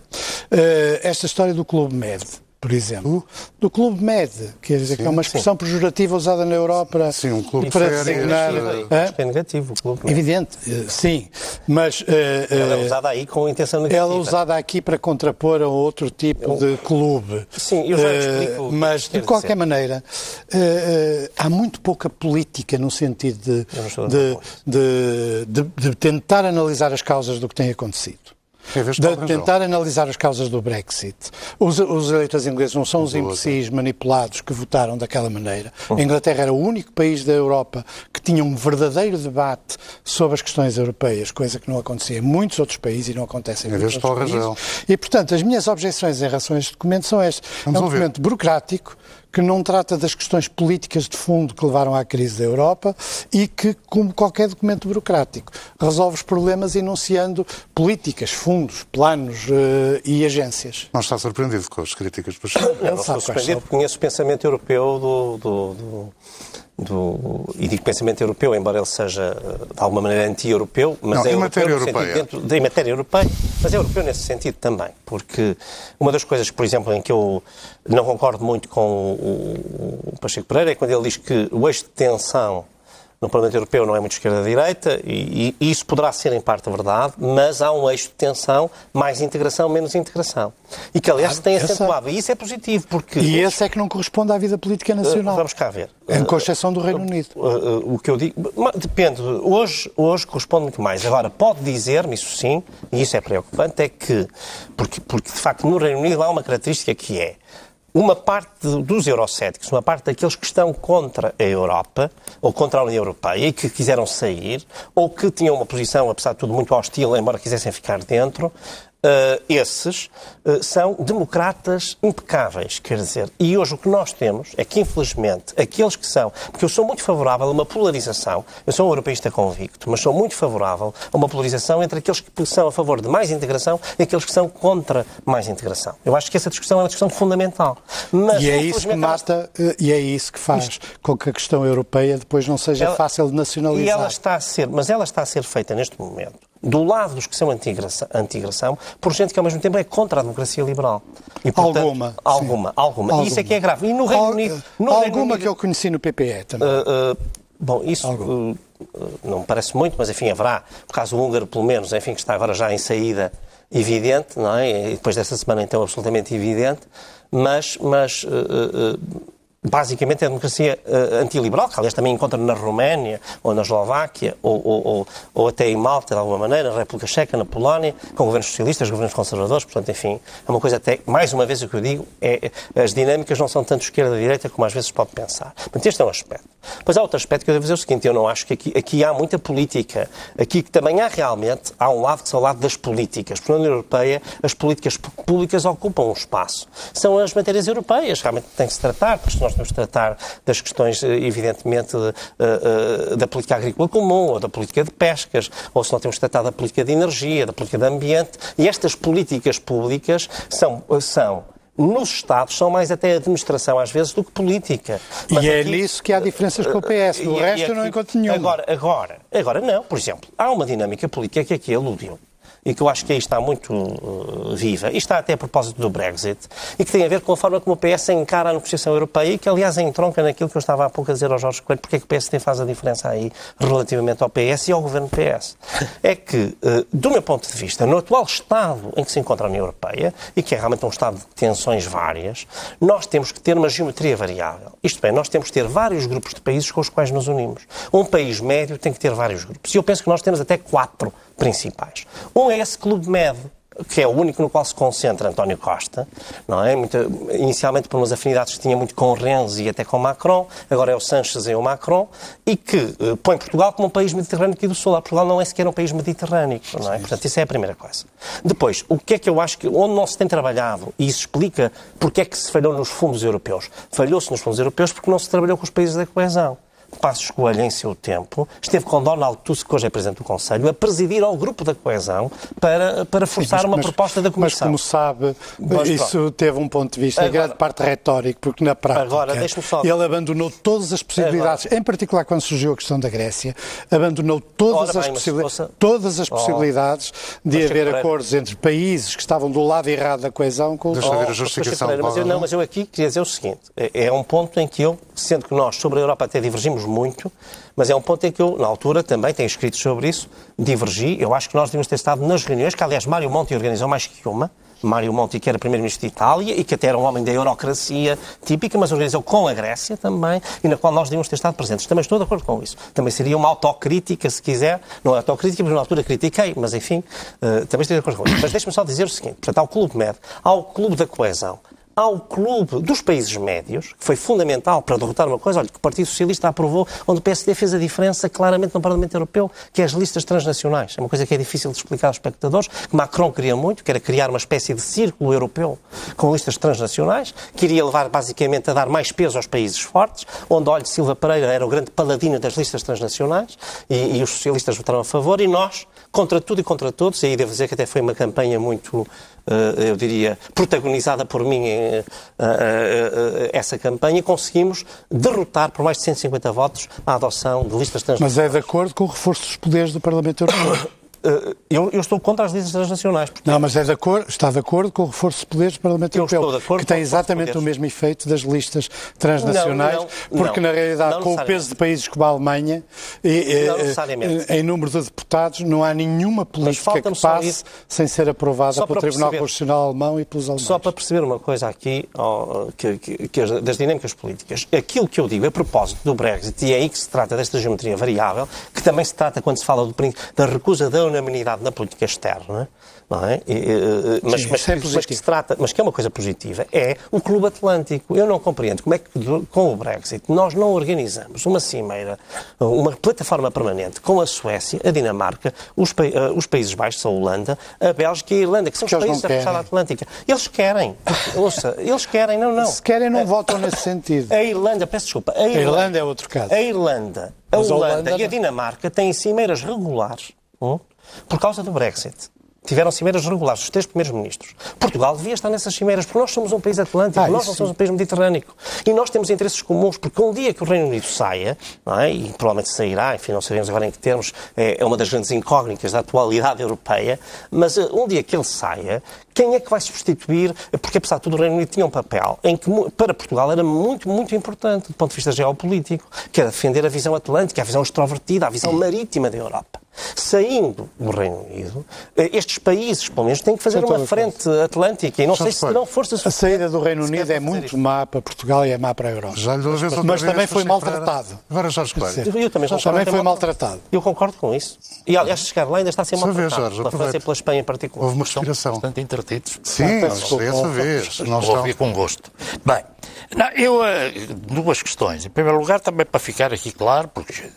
Speaker 1: Uh, esta história do Clube Med por exemplo, do Clube Med, quer dizer, sim, que é uma expressão sim. pejorativa usada na Europa para,
Speaker 2: sim, um clube
Speaker 1: para
Speaker 2: de
Speaker 1: designar.
Speaker 3: Acho que é negativo o clube.
Speaker 1: Evidente, eh, sim. Mas.
Speaker 3: ela é usada aí com intenção negativa.
Speaker 1: Ela é usada aqui para contrapor a outro tipo de clube.
Speaker 3: Sim, eu já explico. Uh,
Speaker 1: mas, de qualquer dizer. maneira, uh, uh, há muito pouca política no sentido de, de, de, de tentar analisar as causas do que tem acontecido. De tentar analisar as causas do Brexit. Os, os eleitores ingleses não são os imbecis manipulados que votaram daquela maneira. A Inglaterra era o único país da Europa que tinha um verdadeiro debate sobre as questões europeias, coisa que não acontecia em muitos outros países e não acontece em muitos outros países. E, portanto, as minhas objeções em relação a este documento são estas. Vamos é um ouvir. documento burocrático, que não trata das questões políticas de fundo que levaram à crise da Europa e que, como qualquer documento burocrático, resolve os problemas enunciando políticas, fundos, planos uh, e agências.
Speaker 2: Não está surpreendido com as críticas do
Speaker 3: Não, não estou surpreendido porque conheço o pensamento europeu do, do, do do, e digo pensamento europeu, embora ele seja de alguma maneira anti-europeu, mas
Speaker 2: não,
Speaker 3: é
Speaker 2: em matéria europeia.
Speaker 3: Dentro, de, em matéria europeia, mas é europeu nesse sentido também, porque uma das coisas, por exemplo, em que eu não concordo muito com o, o Pacheco Pereira é quando ele diz que o eixo de tensão no Parlamento Europeu não é muito esquerda-direita, e, e, isso poderá ser em parte verdade, mas há um eixo de tensão, mais integração, menos integração. E que, aliás, se tem acentuado. E isso é positivo, porque...
Speaker 1: E esse é que não corresponde à vida política nacional. Uh,
Speaker 3: vamos cá ver.
Speaker 1: Em com exceção do Reino uh, Unido.
Speaker 3: Uh, o que eu digo... Depende. Hoje, hoje corresponde muito mais. Agora, pode dizer-me, isso sim, e isso é preocupante, é que... Porque, porque, de facto, no Reino Unido há uma característica que é uma parte dos eurocéticos, uma parte daqueles que estão contra a Europa, ou contra a União Europeia, e que quiseram sair, ou que tinham uma posição, apesar de tudo, muito hostil, embora quisessem ficar dentro, Uh, esses uh, são democratas impecáveis, quer dizer. E hoje o que nós temos é que, infelizmente, aqueles que são. Porque eu sou muito favorável a uma polarização, eu sou um europeísta convicto, mas sou muito favorável a uma polarização entre aqueles que são a favor de mais integração e aqueles que são contra mais integração. Eu acho que essa discussão é uma discussão fundamental.
Speaker 1: Mas, e é isso que mata, ela... e é isso que faz Isto... com que a questão europeia depois não seja ela... fácil de nacionalizar.
Speaker 3: E ela está a ser, mas ela está a ser feita neste momento do lado dos que são anti-integração, por gente que ao mesmo tempo é contra a democracia liberal.
Speaker 1: E, portanto, alguma.
Speaker 3: Alguma, alguma. alguma. E isso é que é grave. E no Reino Al Unido.
Speaker 1: No alguma Reino Unido, que eu conheci no PPE também. Uh, uh,
Speaker 3: bom, isso uh, não me parece muito, mas enfim, haverá. Por caso húngaro, pelo menos, enfim, que está agora já em saída evidente, não é? E depois desta semana, então, absolutamente evidente. Mas, mas basicamente é a democracia uh, antiliberal, que aliás também encontra na Roménia, ou na Eslováquia, ou, ou, ou, ou, até em Malta, de alguma maneira, na República Checa, na Polónia, com governos socialistas, governos conservadores, portanto, enfim, é uma coisa até, mais uma vez o que eu digo, é, as dinâmicas não são tanto esquerda-direita como às vezes pode pensar. Portanto, este é um aspecto. Pois há outro aspecto que eu devo dizer o seguinte, eu não acho que aqui, aqui há muita política, aqui que também há realmente, há um lado que é o lado das políticas. Na União Europeia as políticas públicas ocupam um espaço. São as matérias europeias, realmente tem que se tratar, porque nós temos de tratar das questões, eh, evidentemente, eh, da política agrícola comum, ou da política de pescas, ou se não temos de tratar da política de energia, da política de ambiente. E estas políticas públicas são, são nos Estados são mais até administração, às vezes, do que política.
Speaker 1: Mas e é nisso que há diferenças com o PS. Do resto, e aqui, eu não encontro nenhuma.
Speaker 3: Agora, agora, agora não. Por exemplo, há uma dinâmica política que aqui aludiu e que eu acho que aí está muito uh, viva, e está até a propósito do Brexit, e que tem a ver com a forma como o PS encara a negociação europeia, e que, aliás, entronca naquilo que eu estava há pouco a dizer ao Jorge Coelho, porque é que o PS tem faz a diferença aí relativamente ao PS e ao governo PS. É que, uh, do meu ponto de vista, no atual estado em que se encontra a União Europeia, e que é realmente um estado de tensões várias, nós temos que ter uma geometria variável. Isto é, nós temos que ter vários grupos de países com os quais nos unimos. Um país médio tem que ter vários grupos. E eu penso que nós temos até quatro principais. Um é esse Clube Med, que é o único no qual se concentra António Costa, não é? Muito, inicialmente por umas afinidades que tinha muito com Renzi e até com Macron, agora é o Sanches e o Macron, e que uh, põe Portugal como um país mediterrâneo aqui do Sul. Portugal não é sequer um país mediterrâneo, não é? Portanto, isso é a primeira coisa. Depois, o que é que eu acho que, onde não se tem trabalhado, e isso explica porque é que se falhou nos fundos europeus. Falhou-se nos fundos europeus porque não se trabalhou com os países da coesão. Passos Coelho, em seu tempo, esteve com Donald Tusk, que hoje é Presidente do Conselho, a presidir ao Grupo da Coesão para, para forçar Sim, mas, uma proposta da Comissão.
Speaker 1: Mas, como sabe, mas, isso pronto. teve um ponto de vista, agora, grande parte retórico, porque na prática agora, só... ele abandonou todas as possibilidades, agora. em particular quando surgiu a questão da Grécia, abandonou todas, as, possibil... fosse... todas as oh. possibilidades de haver acordos entre países que estavam do lado errado da coesão com
Speaker 2: Deixa oh, ver a justificação.
Speaker 3: Mas eu, não, mas eu aqui queria dizer o seguinte, é, é um ponto em que eu, sendo que nós sobre a Europa até divergimos muito, mas é um ponto em que eu, na altura, também tenho escrito sobre isso, divergi. Eu acho que nós devíamos ter estado nas reuniões, que aliás Mário Monte organizou mais que uma, Mário Monti, que era primeiro-ministro de Itália e que até era um homem da eurocracia típica, mas organizou com a Grécia também e na qual nós devíamos ter estado presentes. Também estou de acordo com isso. Também seria uma autocrítica, se quiser. Não é autocrítica, mas na altura critiquei, mas enfim, uh, também estou de acordo com isso. Mas deixe-me só dizer o seguinte: portanto, há o Clube Med, há o Clube da Coesão ao clube dos países médios, que foi fundamental para derrotar uma coisa, olha, que o Partido Socialista aprovou, onde o PSD fez a diferença claramente no Parlamento Europeu, que é as listas transnacionais. É uma coisa que é difícil de explicar aos espectadores, que Macron queria muito, que era criar uma espécie de círculo europeu com listas transnacionais, que iria levar basicamente a dar mais peso aos países fortes, onde, olha, Silva Pereira era o grande paladino das listas transnacionais, e, e os socialistas votaram a favor, e nós, contra tudo e contra todos, e aí devo dizer que até foi uma campanha muito eu diria, protagonizada por mim eh, eh, essa campanha, conseguimos derrotar por mais de 150 votos a adoção de listas transnacionais.
Speaker 1: Mas é de acordo com o reforço dos poderes do Parlamento Europeu.
Speaker 3: Eh, eu, eu, estou contra as listas transnacionais.
Speaker 1: Porque... Não, mas é de acordo, está de acordo com o reforço de poderes do Parlamento eu Europeu, que tem exatamente o mesmo efeito das listas transnacionais, não, não, porque não, na realidade, com o peso de países como a Alemanha, e, em número de deputados, não há nenhuma política que passe sem ser aprovada pelo Tribunal perceber, Constitucional Alemão e pelos alemães.
Speaker 3: Só para perceber uma coisa aqui, oh, que, que, que, das dinâmicas políticas, aquilo que eu digo a propósito do Brexit, e é aí que se trata desta geometria variável, que também se trata quando se fala do, da recusa da unanimidade na política externa, não é? E, mas, Sim, mas, é mas, que se trata, mas que é uma coisa positiva, é o Clube Atlântico. Eu não compreendo como é que com o Brexit nós não organizamos uma cimeira, uma plataforma permanente com a Suécia, a Dinamarca, os, uh, os Países Baixos, a Holanda, a Bélgica e a Irlanda, que são os países da fachada atlântica. Eles querem, ouça, eles querem, não, não.
Speaker 1: Se querem, não votam nesse sentido.
Speaker 3: A Irlanda, peço desculpa.
Speaker 1: A Irlanda, a Irlanda é outro caso.
Speaker 3: A Irlanda, a Holanda, Holanda e a Dinamarca têm cimeiras regulares. Hum? Por causa do Brexit. Tiveram cimeiras regulares, os três primeiros ministros. Portugal devia estar nessas cimeiras, porque nós somos um país atlântico, ah, nós não somos um país mediterrâneo. E nós temos interesses comuns, porque um dia que o Reino Unido saia, é? e provavelmente sairá, enfim, não sabemos agora em que termos, é, é uma das grandes incógnitas da atualidade europeia, mas uh, um dia que ele saia, quem é que vai substituir? Porque, apesar de tudo, o Reino Unido tinha um papel em que, para Portugal, era muito, muito importante, do ponto de vista geopolítico, que era defender a visão atlântica, a visão extrovertida, a visão marítima da Europa. Saindo do Reino Unido, eh, estes países, pelo menos, têm que fazer uma frente atlântica e não sei se terão força
Speaker 1: A saída do Reino Unido é muito má para Portugal e é má para a Europa.
Speaker 2: Já
Speaker 1: mas, mas também foi maltratado.
Speaker 2: Agora Jorge Coelho.
Speaker 3: Eu também,
Speaker 1: também foi maltratado.
Speaker 3: Eu concordo com isso. E aliás, chegar lá ainda está a ser maltratado. Vez, pela França e pela Espanha em particular.
Speaker 2: Houve uma respiração.
Speaker 6: Bastante entretidos.
Speaker 2: Sim, dessa vez.
Speaker 6: Não Vou ouvir com gosto. Bem, não, eu, eh, duas questões. Em primeiro lugar, também para ficar aqui claro, porque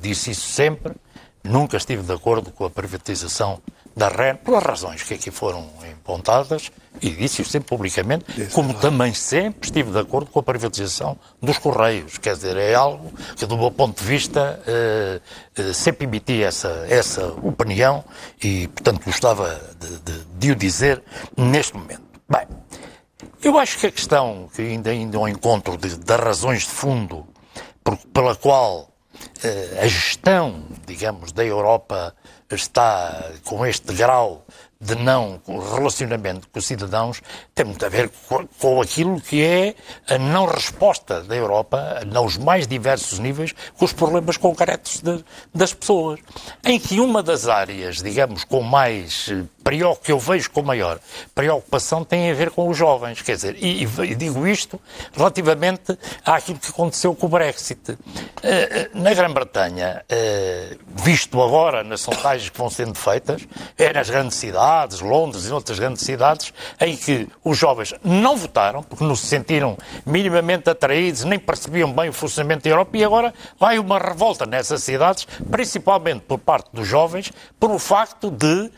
Speaker 6: disse isso sempre, Nunca estive de acordo com a privatização da REN, pelas razões que aqui foram apontadas, e disse-o sempre publicamente, como também sempre estive de acordo com a privatização dos Correios. Quer dizer, é algo que, do meu ponto de vista, eh, eh, sempre emiti essa, essa opinião e, portanto, gostava de, de, de o dizer neste momento. Bem, eu acho que a questão que ainda, ainda ao encontro de, das razões de fundo por, pela qual a gestão, digamos, da Europa está com este grau de não relacionamento com os cidadãos tem muito a ver com, aquilo que é a não resposta da Europa, nos mais diversos níveis, com os problemas concretos de, das pessoas. Em que uma das áreas, digamos, com mais que eu vejo com maior preocupação tem a ver com os jovens. Quer dizer, e, e digo isto relativamente àquilo que aconteceu com o Brexit. Uh, na Grã-Bretanha, uh, visto agora nas sondagens que vão sendo feitas, é nas grandes cidades, Londres e outras grandes cidades, em que os jovens não votaram, porque não se sentiram minimamente atraídos, nem percebiam bem o funcionamento da Europa, e agora vai uma revolta nessas cidades, principalmente por parte dos jovens, por o facto de eh,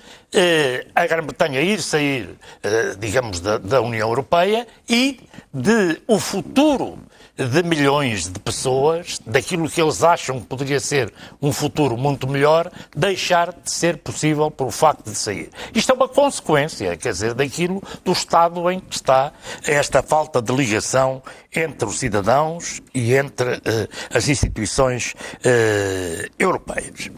Speaker 6: a Grã-Bretanha ir sair, eh, digamos, da, da, União Europeia e de o futuro de milhões de pessoas, daquilo que eles acham que poderia ser um futuro muito melhor, deixar de ser possível por o facto de sair. Isto é uma consequência, quer dizer, daquilo do estado em que está esta falta de ligação entre os cidadãos e entre eh, as instituições europeias.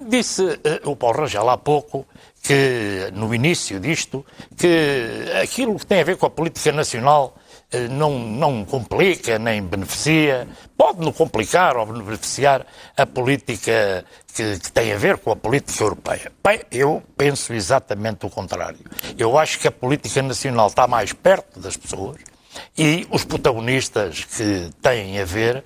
Speaker 6: Disse o Paulo Rangel há pouco que, no início disto, que aquilo que tem a ver com a política nacional eh, não, não complica nem beneficia, pode não complicar ou beneficiar a política que, que, tem a ver com a política europeia. Bem, eu penso exatamente o contrário. Eu acho que a política nacional está mais perto das pessoas e os protagonistas que têm a ver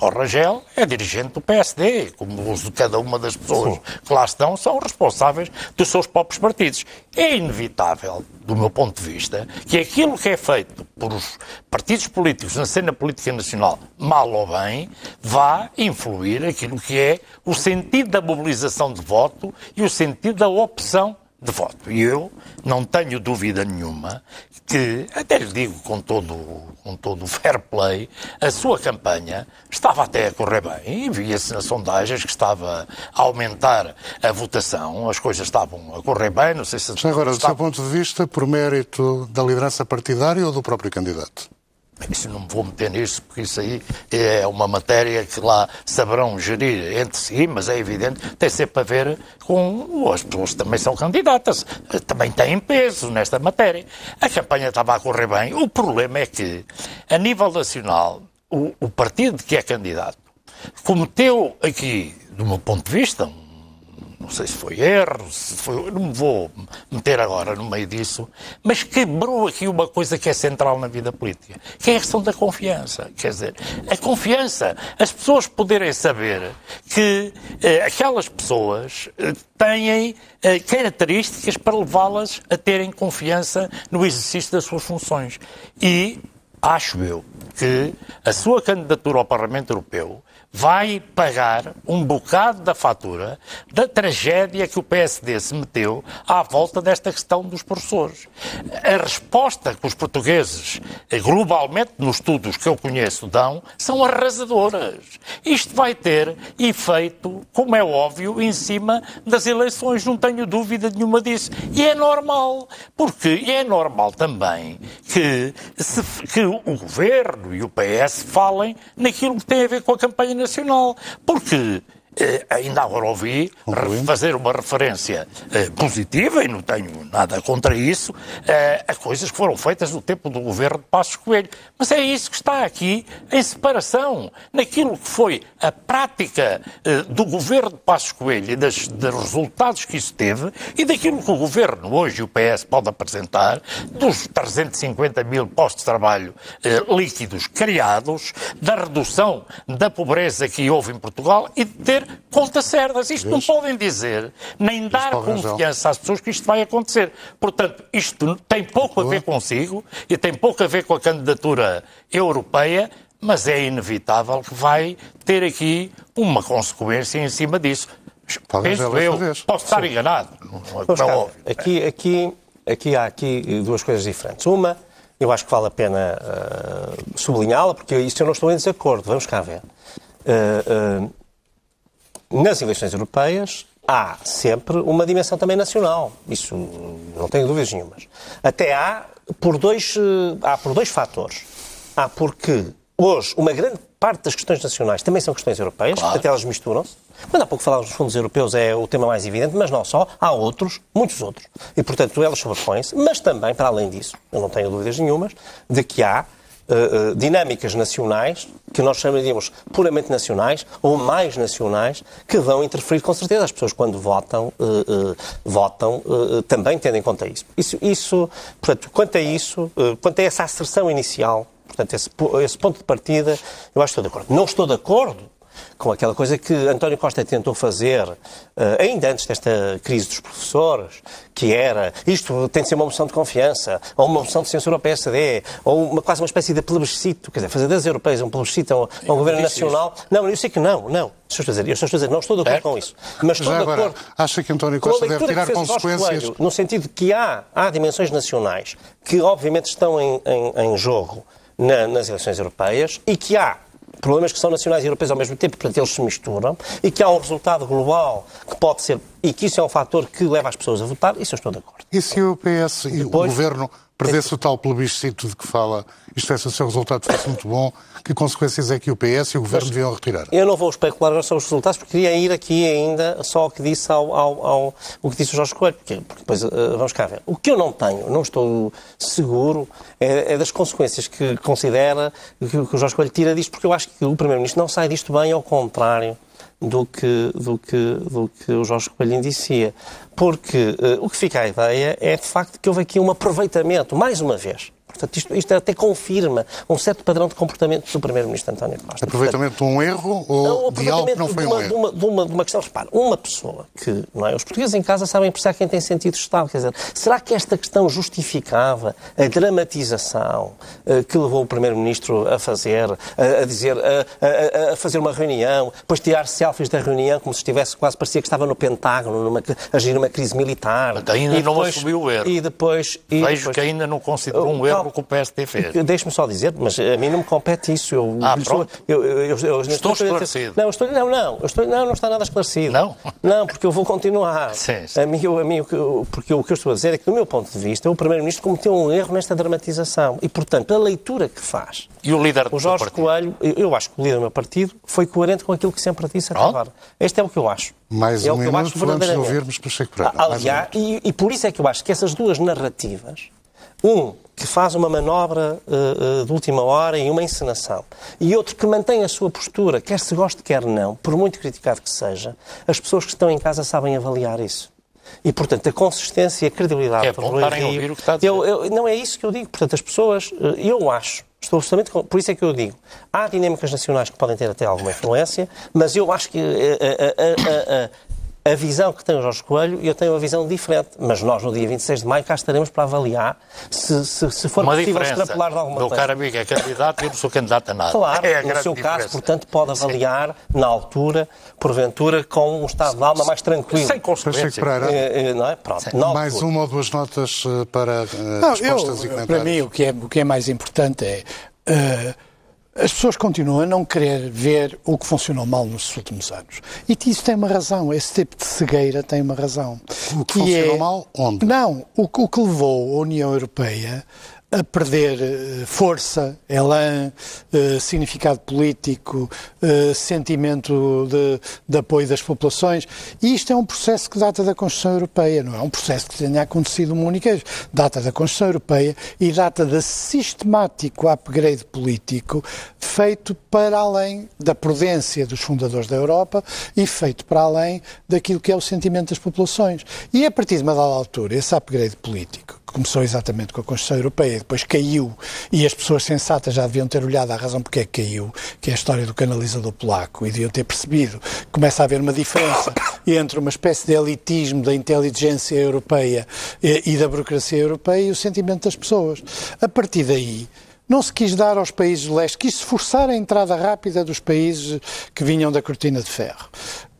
Speaker 6: o Rangel é dirigente do PSD, como os de cada uma das pessoas que lá estão são responsáveis dos seus próprios partidos. É inevitável, do meu ponto de vista, que aquilo que é feito por os partidos políticos na cena política nacional, mal ou bem, vá influir aquilo que é o sentido da mobilização de voto e o sentido da opção de voto. E eu não tenho dúvida nenhuma que, até lhe digo com todo, com todo o fair play, a sua campanha estava até a correr bem e via-se nas sondagens que estava a aumentar a votação, as coisas estavam a correr bem, não sei se...
Speaker 2: Agora, do seu ponto de vista, por mérito da liderança partidária ou do próprio candidato?
Speaker 6: Isso não me vou meter nisso, porque isso aí é uma matéria que lá saberão gerir entre si, mas é evidente, tem sempre a ver com as pessoas também são candidatas, também têm peso nesta matéria. A campanha estava a correr bem. O problema é que, a nível nacional, o, o partido que é candidato cometeu aqui, do meu ponto de vista, um não sei se foi erro, se foi, não me vou meter agora no meio disso, mas quebrou aqui uma coisa que é central na vida política, que é a questão da confiança. Quer dizer, a confiança, as pessoas poderem saber que eh, aquelas pessoas eh, têm eh, características para levá-las a terem confiança no exercício das suas funções. E acho eu que a sua candidatura ao Parlamento Europeu vai pagar um bocado da fatura da tragédia que o PSD se meteu à volta desta questão dos professores. A resposta que os portugueses, globalmente nos estudos que eu conheço, dão são arrasadoras. Isto vai ter efeito, como é óbvio, em cima das eleições, não tenho dúvida nenhuma disso. E é normal, porque é normal também que, se, que o governo e o PS falem naquilo que tem a ver com a campanha nacional. Porque ainda agora ouvi fazer uma referência eh, positiva, e não tenho nada contra isso, eh, a coisas que foram feitas no tempo do governo de Passos Coelho. Mas é isso que está aqui em separação naquilo que foi a prática do governo de Passos Coelho e das, dos resultados que isso teve e daquilo que o governo hoje, o PS, pode apresentar, dos 350 mil postos de trabalho líquidos criados, da redução da pobreza que houve em Portugal e de ter contas certas. Isto não podem dizer, nem dar confiança às pessoas que isto vai acontecer. Portanto, isto tem pouco a ver consigo e tem pouco a ver com a candidatura europeia, mas é inevitável que vai ter aqui uma consequência em cima disso. Penso eu, posso estar Sim. enganado. Não
Speaker 3: é óbvio. Aqui, aqui, aqui há aqui duas coisas diferentes. Uma, eu acho que vale a pena uh, sublinhá-la, porque isso eu não estou em desacordo. Vamos cá ver. Uh, uh, nas eleições europeias há sempre uma dimensão também nacional. Isso não tenho dúvidas nenhumas. Até há por dois, há por dois fatores. Há porque hoje uma grande parte das questões nacionais também são questões europeias, claro. até elas misturam-se. Quando há pouco falávamos dos fundos europeus é o tema mais evidente, mas não só, há outros, muitos outros. E, portanto, elas sobrepõem-se, mas também, para além disso, eu não tenho dúvidas nenhumas, de que há uh, dinâmicas nacionais, que nós chamaríamos puramente nacionais, ou mais nacionais, que vão interferir com certeza. As pessoas, quando votam, uh, votam também tendo em conta isso. Isso, isso portanto, quanto a isso, quanto a essa asserção inicial, portanto, esse, esse ponto de partida, eu acho que estou de acordo. Não estou de acordo com aquela coisa que António Costa tentou fazer, uh, ainda antes desta crise dos professores, que era isto tem de ser uma moção de confiança, ou uma moção de censura ao PSD, ou uma, quase uma espécie de plebiscito, quer dizer, fazer das europeias um plebiscito a um, governo nacional. Isso. Não, eu sei que não, não. Deixa eu dizer, eu estou a dizer, não estou de acordo com isso. Mas estou
Speaker 2: Já
Speaker 3: de acordo.
Speaker 2: Acha que António Costa deve tirar consequências? Coelho,
Speaker 3: no sentido de que há, há dimensões nacionais que, obviamente, estão em, em, em jogo na, nas eleições europeias e que há problemas que são nacionais e europeus ao mesmo tempo, portanto eles se misturam, e que há um resultado global que pode ser e que isso é um fator que leva as pessoas a votar, isso eu estou de acordo.
Speaker 2: E se o PS e
Speaker 3: Depois-
Speaker 2: o Governo perdesse o tal plebiscito de que fala, isto é, se o seu resultado fosse muito bom, que consequências é que o PS e o Governo deviam retirar?
Speaker 3: Eu não vou especular agora sobre os resultados, porque queria ir aqui ainda só ao que disse, ao, ao, ao- o que disse o Jorge Coelho, porque, porque depois eh, vamos cá ver. O que eu não tenho, não estou seguro, é, é das consequências que considera, que, que o Jorge Coelho tira disto, porque eu acho que o Primeiro-Ministro não sai disto bem, ao contrário do que, do que, do que o Jorge Coelho indicia. Porque eh, o que fica a ideia é, de facto, que houve aqui um aproveitamento, mais uma vez. Portanto, isto, isto até confirma um certo padrão de comportamento do Primeiro-Ministro António Costa.
Speaker 2: Aproveitamento de um erro ou
Speaker 3: Não,
Speaker 2: de algo que não foi
Speaker 3: de
Speaker 2: um
Speaker 3: uma, de,
Speaker 2: erro?
Speaker 3: uma, de, uma, de uma questão, repara, uma pessoa que, não é, os portugueses em casa sabem apreciar quem tem sentido de Estado, quer dizer, será que esta questão justificava a dramatização eh, que levou o Primeiro-Ministro a fazer, a, a dizer, a, a- a fazer uma reunião, depois tirar selfies da reunião como se estivesse quase, parecia que estava no Pentágono, numa, a agir numa crise militar.
Speaker 6: Mas ainda
Speaker 3: E
Speaker 6: não
Speaker 3: depois-
Speaker 6: assumiu o erro.
Speaker 3: E depois... E
Speaker 6: Vejo
Speaker 3: depois-
Speaker 6: que ainda não considerou um erro
Speaker 3: calma.
Speaker 6: o que o PSD fez.
Speaker 3: Deixe-me só dizer, mas a mim não me compete isso. Eu,
Speaker 6: Ah, pronto.
Speaker 3: eu, eu, eu, eu-
Speaker 6: Estou esclarecido.
Speaker 3: Não, estou, não, não, eu estou, não, não está nada esclarecido.
Speaker 6: Não?
Speaker 3: Não, porque eu vou continuar.
Speaker 6: Sim, sim.
Speaker 3: A mim, eu- a mim, porque o que eu estou a dizer é que, do meu ponto de vista, o Primeiro-Ministro cometeu um erro nesta dramatização. E, portanto, a leitura que faz
Speaker 6: E o líder do
Speaker 3: o Jorge? Coelho, eu, acho que o líder do meu partido foi coerente com aquilo que sempre disse até agora. Este é o que eu acho.
Speaker 2: Mais
Speaker 3: é
Speaker 2: um minuto
Speaker 3: acho
Speaker 2: antes de ouvirmos Pacheco Pereira.
Speaker 3: Ah,
Speaker 2: um
Speaker 3: Aliás, e, e por isso é que eu acho que essas duas narrativas, um que faz uma manobra eh, de última hora e uma encenação, e outro que mantém a sua postura, quer se goste, quer não, por muito criticado que seja, as pessoas que estão em casa sabem avaliar isso. E, portanto, a consistência e a credibilidade
Speaker 6: É bom
Speaker 3: Rui
Speaker 6: estarem a ouvir o que está a dizer.
Speaker 3: eu- eu- não é isso que eu digo. Portanto, as pessoas, eh, eu acho, estou absolutamente. Por isso é que eu digo, há dinâmicas nacionais que podem ter até alguma influência, mas eu acho que a, a- a- a- visão que tem o Jorge Coelho, eu tenho uma visão diferente. Mas nós, no dia 26 de maio, cá estaremos para avaliar se, se, se for
Speaker 6: Uma
Speaker 3: possível extrapolar de alguma
Speaker 6: Meu
Speaker 3: coisa.
Speaker 6: caro amigo é candidato e eu não sou candidato a nada.
Speaker 3: Claro,
Speaker 6: é a
Speaker 3: no seu caso,
Speaker 6: diferença.
Speaker 3: portanto, pode avaliar, na altura, porventura, com um estado de alma mais tranquilo.
Speaker 6: Sem consequências.
Speaker 2: Pereira,
Speaker 3: eh, não é? Pronto.
Speaker 2: mais
Speaker 3: altura.
Speaker 2: uma ou duas notas eh, para eh,
Speaker 1: Não,
Speaker 2: respostas e
Speaker 1: eu,
Speaker 2: comentários.
Speaker 1: para mim, o que, é, o que é mais importante é. eh, as pessoas continuam a não querer ver o que funcionou mal nos últimos anos. E isso tem uma razão. Esse tipo de cegueira tem uma razão.
Speaker 2: O que funcionou mal, onde?
Speaker 1: Não. O, que- o que levou a União Europeia a perder eh, força, elan, eh, significado político, eh, sentimento de, de apoio das populações. E isto é um processo que data da Constituição Europeia, não é um processo que tenha acontecido uma única vez. Data da Constituição Europeia e data de sistemático upgrade político feito para além da prudência dos fundadores da Europa e feito para além daquilo que é o sentimento das populações. E a partir de uma dada altura, esse upgrade político, começou exatamente com a Constituição Europeia, depois caiu, e as pessoas sensatas já deviam ter olhado à razão porque é que caiu, que é a história do canalizador polaco, e deviam ter percebido que começa a haver uma diferença entre uma espécie de elitismo da inteligência europeia e, e da burocracia europeia e o sentimento das pessoas. A partir daí, não se quis dar aos países do leste, quis-se forçar a entrada rápida dos países que vinham da cortina de ferro.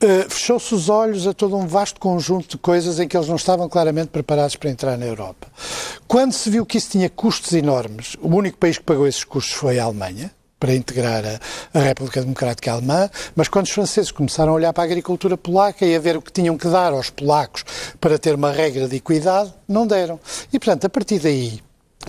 Speaker 1: Uh, Fechou-se os olhos a todo um vasto conjunto de coisas em que eles não estavam claramente preparados para entrar na Europa. Quando se viu que isso tinha custos enormes, o único país que pagou esses custos foi a Alemanha para integrar a, a, República Democrática Alemã, mas quando os franceses começaram a olhar para a agricultura polaca e a ver o que tinham que dar aos polacos para ter uma regra de equidade, não deram. E, portanto, a partir daí,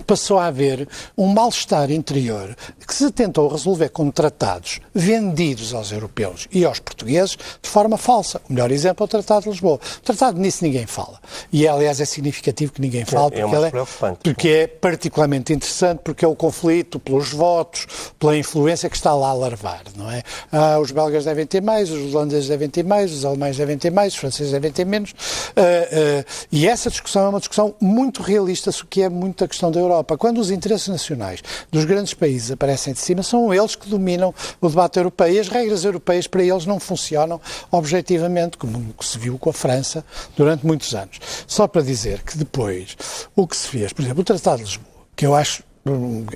Speaker 1: passou a haver um mal-estar interior que se tentou resolver com tratados vendidos aos europeus e aos portugueses de forma falsa. O melhor exemplo é o Tratado de Lisboa. O Tratado nisso ninguém fala. E, aliás, é significativo que ninguém fale,
Speaker 3: É- é
Speaker 1: porque, ele
Speaker 3: preocupante.
Speaker 1: porque é particularmente interessante, porque é o conflito pelos votos, pela influência que está lá a larvar, não é? Ah, os belgas devem ter mais, os holandeses devem ter mais, os alemães devem ter mais, os franceses devem ter menos. Ah, ah, e essa discussão é uma discussão muito realista, o que é muito a questão da Europa. Quando os interesses nacionais dos grandes países aparecem de cima, são eles que dominam o debate europeu. E as regras europeias para eles não funcionam objetivamente, como se viu com a França durante muitos anos. Só para dizer que depois o que se fez, por exemplo, o Tratado de Lisboa, que eu acho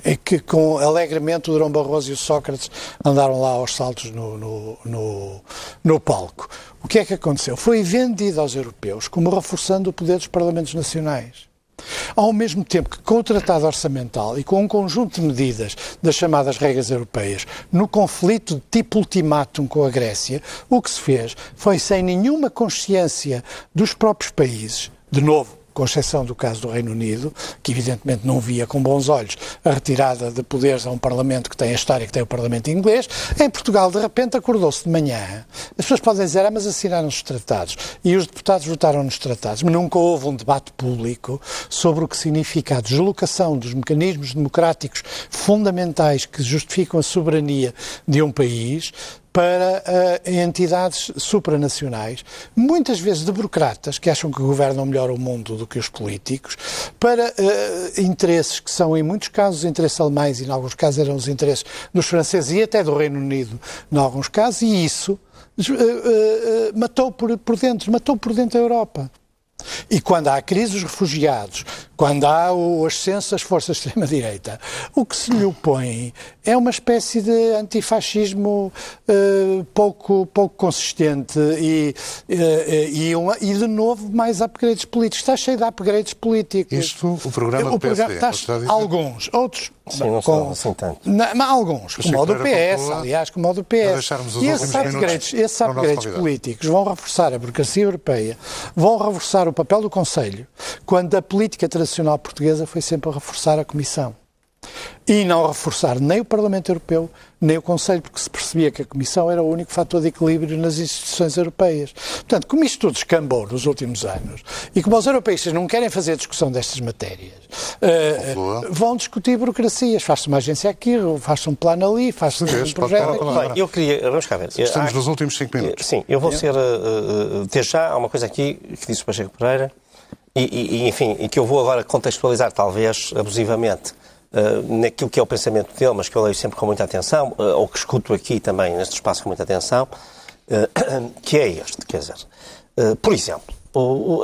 Speaker 1: é que com alegremente o Durão Barroso e o Sócrates andaram lá aos saltos no, no, no, no palco. O que é que aconteceu? Foi vendido aos europeus como reforçando o poder dos parlamentos nacionais. Ao mesmo tempo que com o Tratado Orçamental e com um conjunto de medidas das chamadas regras europeias, no conflito de tipo ultimátum com a Grécia, o que se fez foi sem nenhuma consciência dos próprios países, de novo, com exceção do caso do Reino Unido, que evidentemente não via com bons olhos a retirada de poderes a um Parlamento que tem a história que tem o Parlamento inglês, em Portugal, de repente, acordou-se de manhã. As pessoas podem dizer, ah, mas assinaram os tratados. E os deputados votaram nos tratados. Mas nunca houve um debate público sobre o que significa a deslocação dos mecanismos democráticos fundamentais que justificam a soberania de um país para uh, entidades supranacionais, muitas vezes de burocratas que acham que governam melhor o mundo do que os políticos, para uh, interesses que são, em muitos casos, interesses alemães e, em alguns casos, eram os interesses dos franceses e até do Reino Unido, em alguns casos, e isso uh, matou por, por dentro, matou por dentro a Europa. E quando há crise dos refugiados, quando há o ascenso das forças de extrema-direita, o que se lhe opõe é uma espécie de antifascismo uh, pouco, pouco consistente e, uh, e, uma, e, de novo, mais upgrades políticos. Está cheio de upgrades políticos.
Speaker 2: Isto, o programa do PSD,
Speaker 1: está, alguns, outros
Speaker 3: Sim, não com, assim tanto.
Speaker 1: alguns, como o do PS, aliás, como o do PS. E esses upgrades, esses upgrades políticos vão reforçar a burocracia europeia, vão reforçar o papel do Conselho, quando a política tradicional portuguesa foi sempre a reforçar a Comissão e não reforçar nem o Parlamento Europeu, nem o Conselho, porque se percebia que a Comissão era o único fator de equilíbrio nas instituições europeias. Portanto, como isto tudo descambou nos últimos anos, e como os europeístas não querem fazer discussão destas matérias, uh, vão discutir burocracias. Faz-se uma agência aqui, faz-se um plano ali, faz-se um projeto aqui.
Speaker 3: Bem, eu queria, vamos cá ver.
Speaker 2: Estamos nos últimos cinco minutos.
Speaker 3: Sim, eu vou ser, uh, ter já, há uma coisa aqui que disse o Pacheco Pereira, e, e, enfim, e que eu vou agora contextualizar, talvez abusivamente, uh, naquilo que é o pensamento dele, mas que eu leio sempre com muita atenção, uh, ou que escuto aqui também neste espaço com muita atenção, uh, que é este, quer dizer, por exemplo,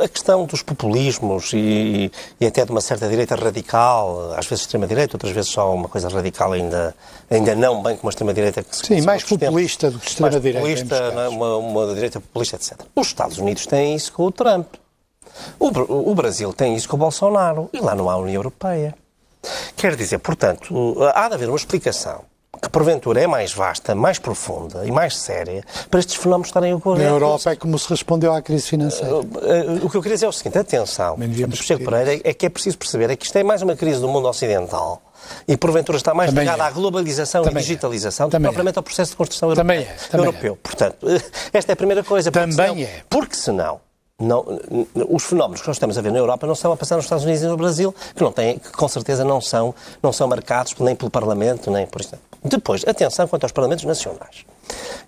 Speaker 3: a questão dos populismos e, e, até de uma certa direita radical, às vezes extrema-direita, outras vezes só uma coisa radical ainda, ainda não bem como a extrema-direita. que
Speaker 1: Sim, mais populista do que extrema-direita.
Speaker 3: populista, é? uma, uma direita populista, etc. Os Estados Unidos têm isso com o Trump. O, o Brasil tem isso com o Bolsonaro. E lá não há União Europeia. Quer dizer, portanto, há de haver uma explicação que porventura é mais vasta, mais profunda e mais séria para estes fenómenos estarem a ocorrer.
Speaker 1: Na Europa é como se respondeu à crise financeira. Uh,
Speaker 3: uh, o que eu queria dizer é o seguinte, atenção, Pacheco Pereira, é que é preciso perceber é que isto é mais uma crise do mundo ocidental e porventura está mais também ligada é. à globalização também e digitalização é. do que propriamente ao processo de construção
Speaker 1: também europeu. É. Também
Speaker 3: europeu. É. Portanto, esta é a primeira coisa.
Speaker 1: Também senão, é.
Speaker 3: Porque senão não, os fenómenos que nós estamos a ver na Europa não estão a passar nos Estados Unidos e no Brasil, que, não têm, que com certeza não são, não são marcados nem pelo Parlamento, nem por isso. Depois, atenção quanto aos Parlamentos Nacionais.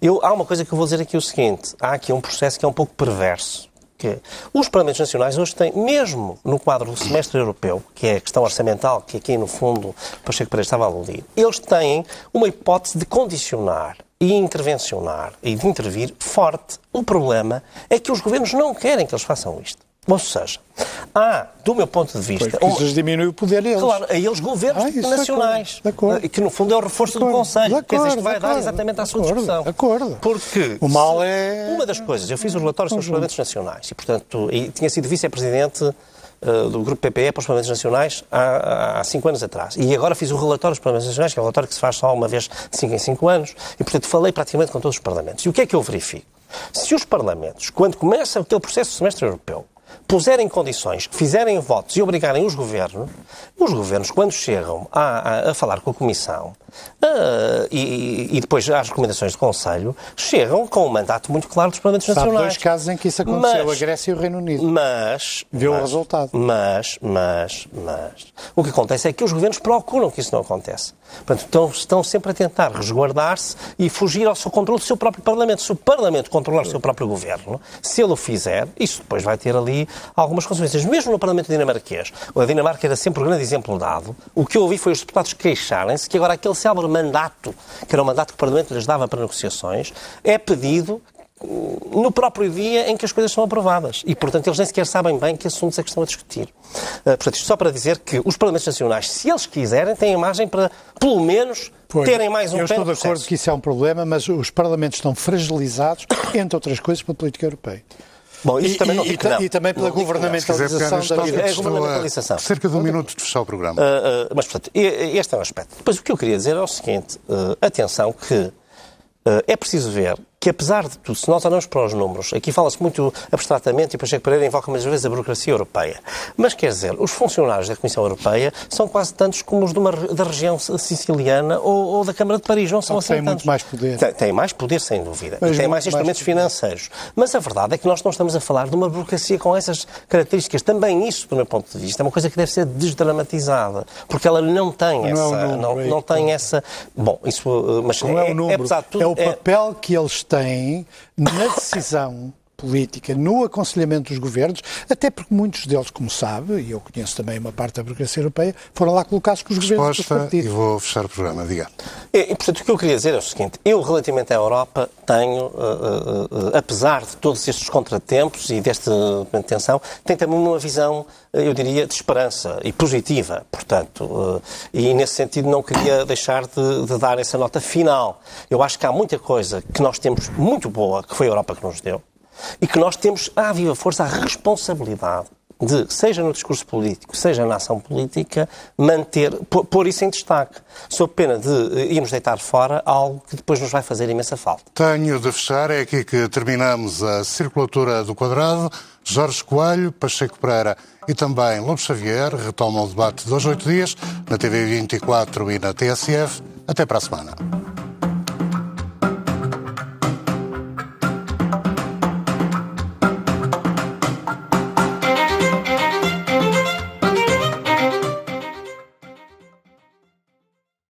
Speaker 3: Eu, há uma coisa que eu vou dizer aqui o seguinte: há aqui um processo que é um pouco perverso. Que os Parlamentos Nacionais hoje têm, mesmo no quadro do semestre europeu, que é a questão orçamental, que aqui no fundo Pacheco Pereira estava a aludir, eles têm uma hipótese de condicionar e intervencionar e de intervir forte. O problema é que os governos não querem que eles façam isto. Ou seja, há, do meu ponto de vista.
Speaker 1: Pois, isso diminui o poder deles.
Speaker 3: Claro, a eles governos ah, nacionais. De acordo, de acordo. Que no fundo é o reforço do Conselho. Acordo, Quer dizer, isto vai dar exatamente à sua discussão.
Speaker 1: Acordo.
Speaker 3: Porque.
Speaker 1: O mal é.
Speaker 3: Uma das coisas, eu fiz os relatórios sobre os Parlamentos Nacionais e, portanto, e tinha sido vice-presidente eh, do Grupo PPE para os Parlamentos Nacionais há, há cinco anos atrás. E agora fiz o relatório dos Parlamentos Nacionais, que é um relatório que se faz só uma vez de cinco em cinco anos, e, portanto, falei praticamente com todos os Parlamentos. E o que é que eu verifico? Se os Parlamentos, quando começa aquele processo do semestre europeu, puserem condições, fizerem votos e obrigarem os governos, os governos, quando chegam a, a, a falar com a Comissão uh, e, e, depois às recomendações do Conselho, chegam com um mandato muito claro dos Parlamentos
Speaker 1: Sabe
Speaker 3: Nacionais.
Speaker 1: dois casos em que isso aconteceu, mas, a Grécia e o Reino Unido.
Speaker 3: Mas...
Speaker 1: Viu
Speaker 3: mas,
Speaker 1: o resultado.
Speaker 3: Mas, mas, mas... O que acontece é que os governos procuram que isso não aconteça. Portanto, estão, estão sempre a tentar resguardar-se e fugir ao seu controle do seu próprio Parlamento. Se o Parlamento controlar o seu próprio governo, se ele o fizer, isso depois vai ter ali algumas consequências. Mesmo no Parlamento dinamarquês, a Dinamarca era sempre um grande exemplo dado, o que eu ouvi foi os deputados queixarem-se que agora aquele célebre mandato, que era o mandato que o Parlamento lhes dava para negociações, é pedido no próprio dia em que as coisas são aprovadas. E, portanto, eles nem sequer sabem bem que assuntos é que estão a discutir. Uh, portanto, isto só para dizer que os Parlamentos Nacionais, se eles quiserem, têm a margem para, pelo menos, pois, terem mais um
Speaker 1: Eu estou de acordo que isso é um problema, mas os Parlamentos estão fragilizados, entre outras coisas, pela política europeia.
Speaker 3: Bom, isso
Speaker 1: e,
Speaker 3: também não
Speaker 1: e,
Speaker 3: digo não.
Speaker 1: e também pela
Speaker 3: Não
Speaker 1: governamentalização da vida.
Speaker 3: É a governamentalização.
Speaker 2: cerca de um minuto de fechar o programa.
Speaker 3: Uh, uh, mas, portanto, e- e- este é um aspecto. Depois, o que eu queria dizer é o seguinte: uh, atenção, que uh, é preciso ver que, apesar de tudo, se nós olhamos para os números, aqui fala-se muito abstratamente e Pacheco Pereira invoca muitas vezes a burocracia europeia. Mas, quer dizer, os funcionários da Comissão Europeia são quase tantos como os de uma, da região siciliana ou, ou da Câmara de Paris. Não são assim
Speaker 1: têm muito
Speaker 3: tantos.
Speaker 1: mais poder.
Speaker 3: Tem, têm mais poder, sem dúvida.
Speaker 1: Mas
Speaker 3: e têm
Speaker 1: muito
Speaker 3: mais
Speaker 1: mais
Speaker 3: instrumentos
Speaker 1: poder.
Speaker 3: financeiros. Mas a verdade é que nós não estamos a falar de uma burocracia com essas características. Também isso, do meu ponto de vista, é uma coisa que deve ser desdramatizada. Porque ela não tem
Speaker 1: Não é
Speaker 3: essa.
Speaker 1: o número,
Speaker 3: não,
Speaker 1: é
Speaker 3: não tem essa. Bom, isso. uh, Mas
Speaker 1: Não é, o número,
Speaker 3: apesar de tudo,
Speaker 1: é o papel que eles têm na decisão política, no aconselhamento dos governos, até porque muitos deles, como sabe, e eu conheço também uma parte da burocracia europeia, foram lá colocados com os governos dos
Speaker 2: Resposta e
Speaker 1: partidos.
Speaker 2: vou fechar o programa. Diga.
Speaker 3: E, e, portanto, o que eu queria dizer é o seguinte: eu, relativamente à Europa, tenho, uh, uh, uh, apesar de todos estes contratempos e desta tensão, tenho também uma visão, uh, eu diria, de esperança e positiva. Portanto, uh, e nesse sentido não queria deixar de, de dar essa nota final. Eu acho que há muita coisa que nós temos muito boa, que foi a Europa que nos deu, e que nós temos, à viva força, a responsabilidade de, seja no discurso político, seja na ação política, manter, pô- pôr isso em destaque, sob pena de eh, irmos deitar fora algo que depois nos vai fazer imensa falta.
Speaker 2: Tenho de fechar, é aqui que terminamos a circulatura do quadrado. Jorge Coelho, Pacheco Pereira e também Lobo Xavier retomam o debate de oito dias, na TV 24 e na TSF. Até para a semana.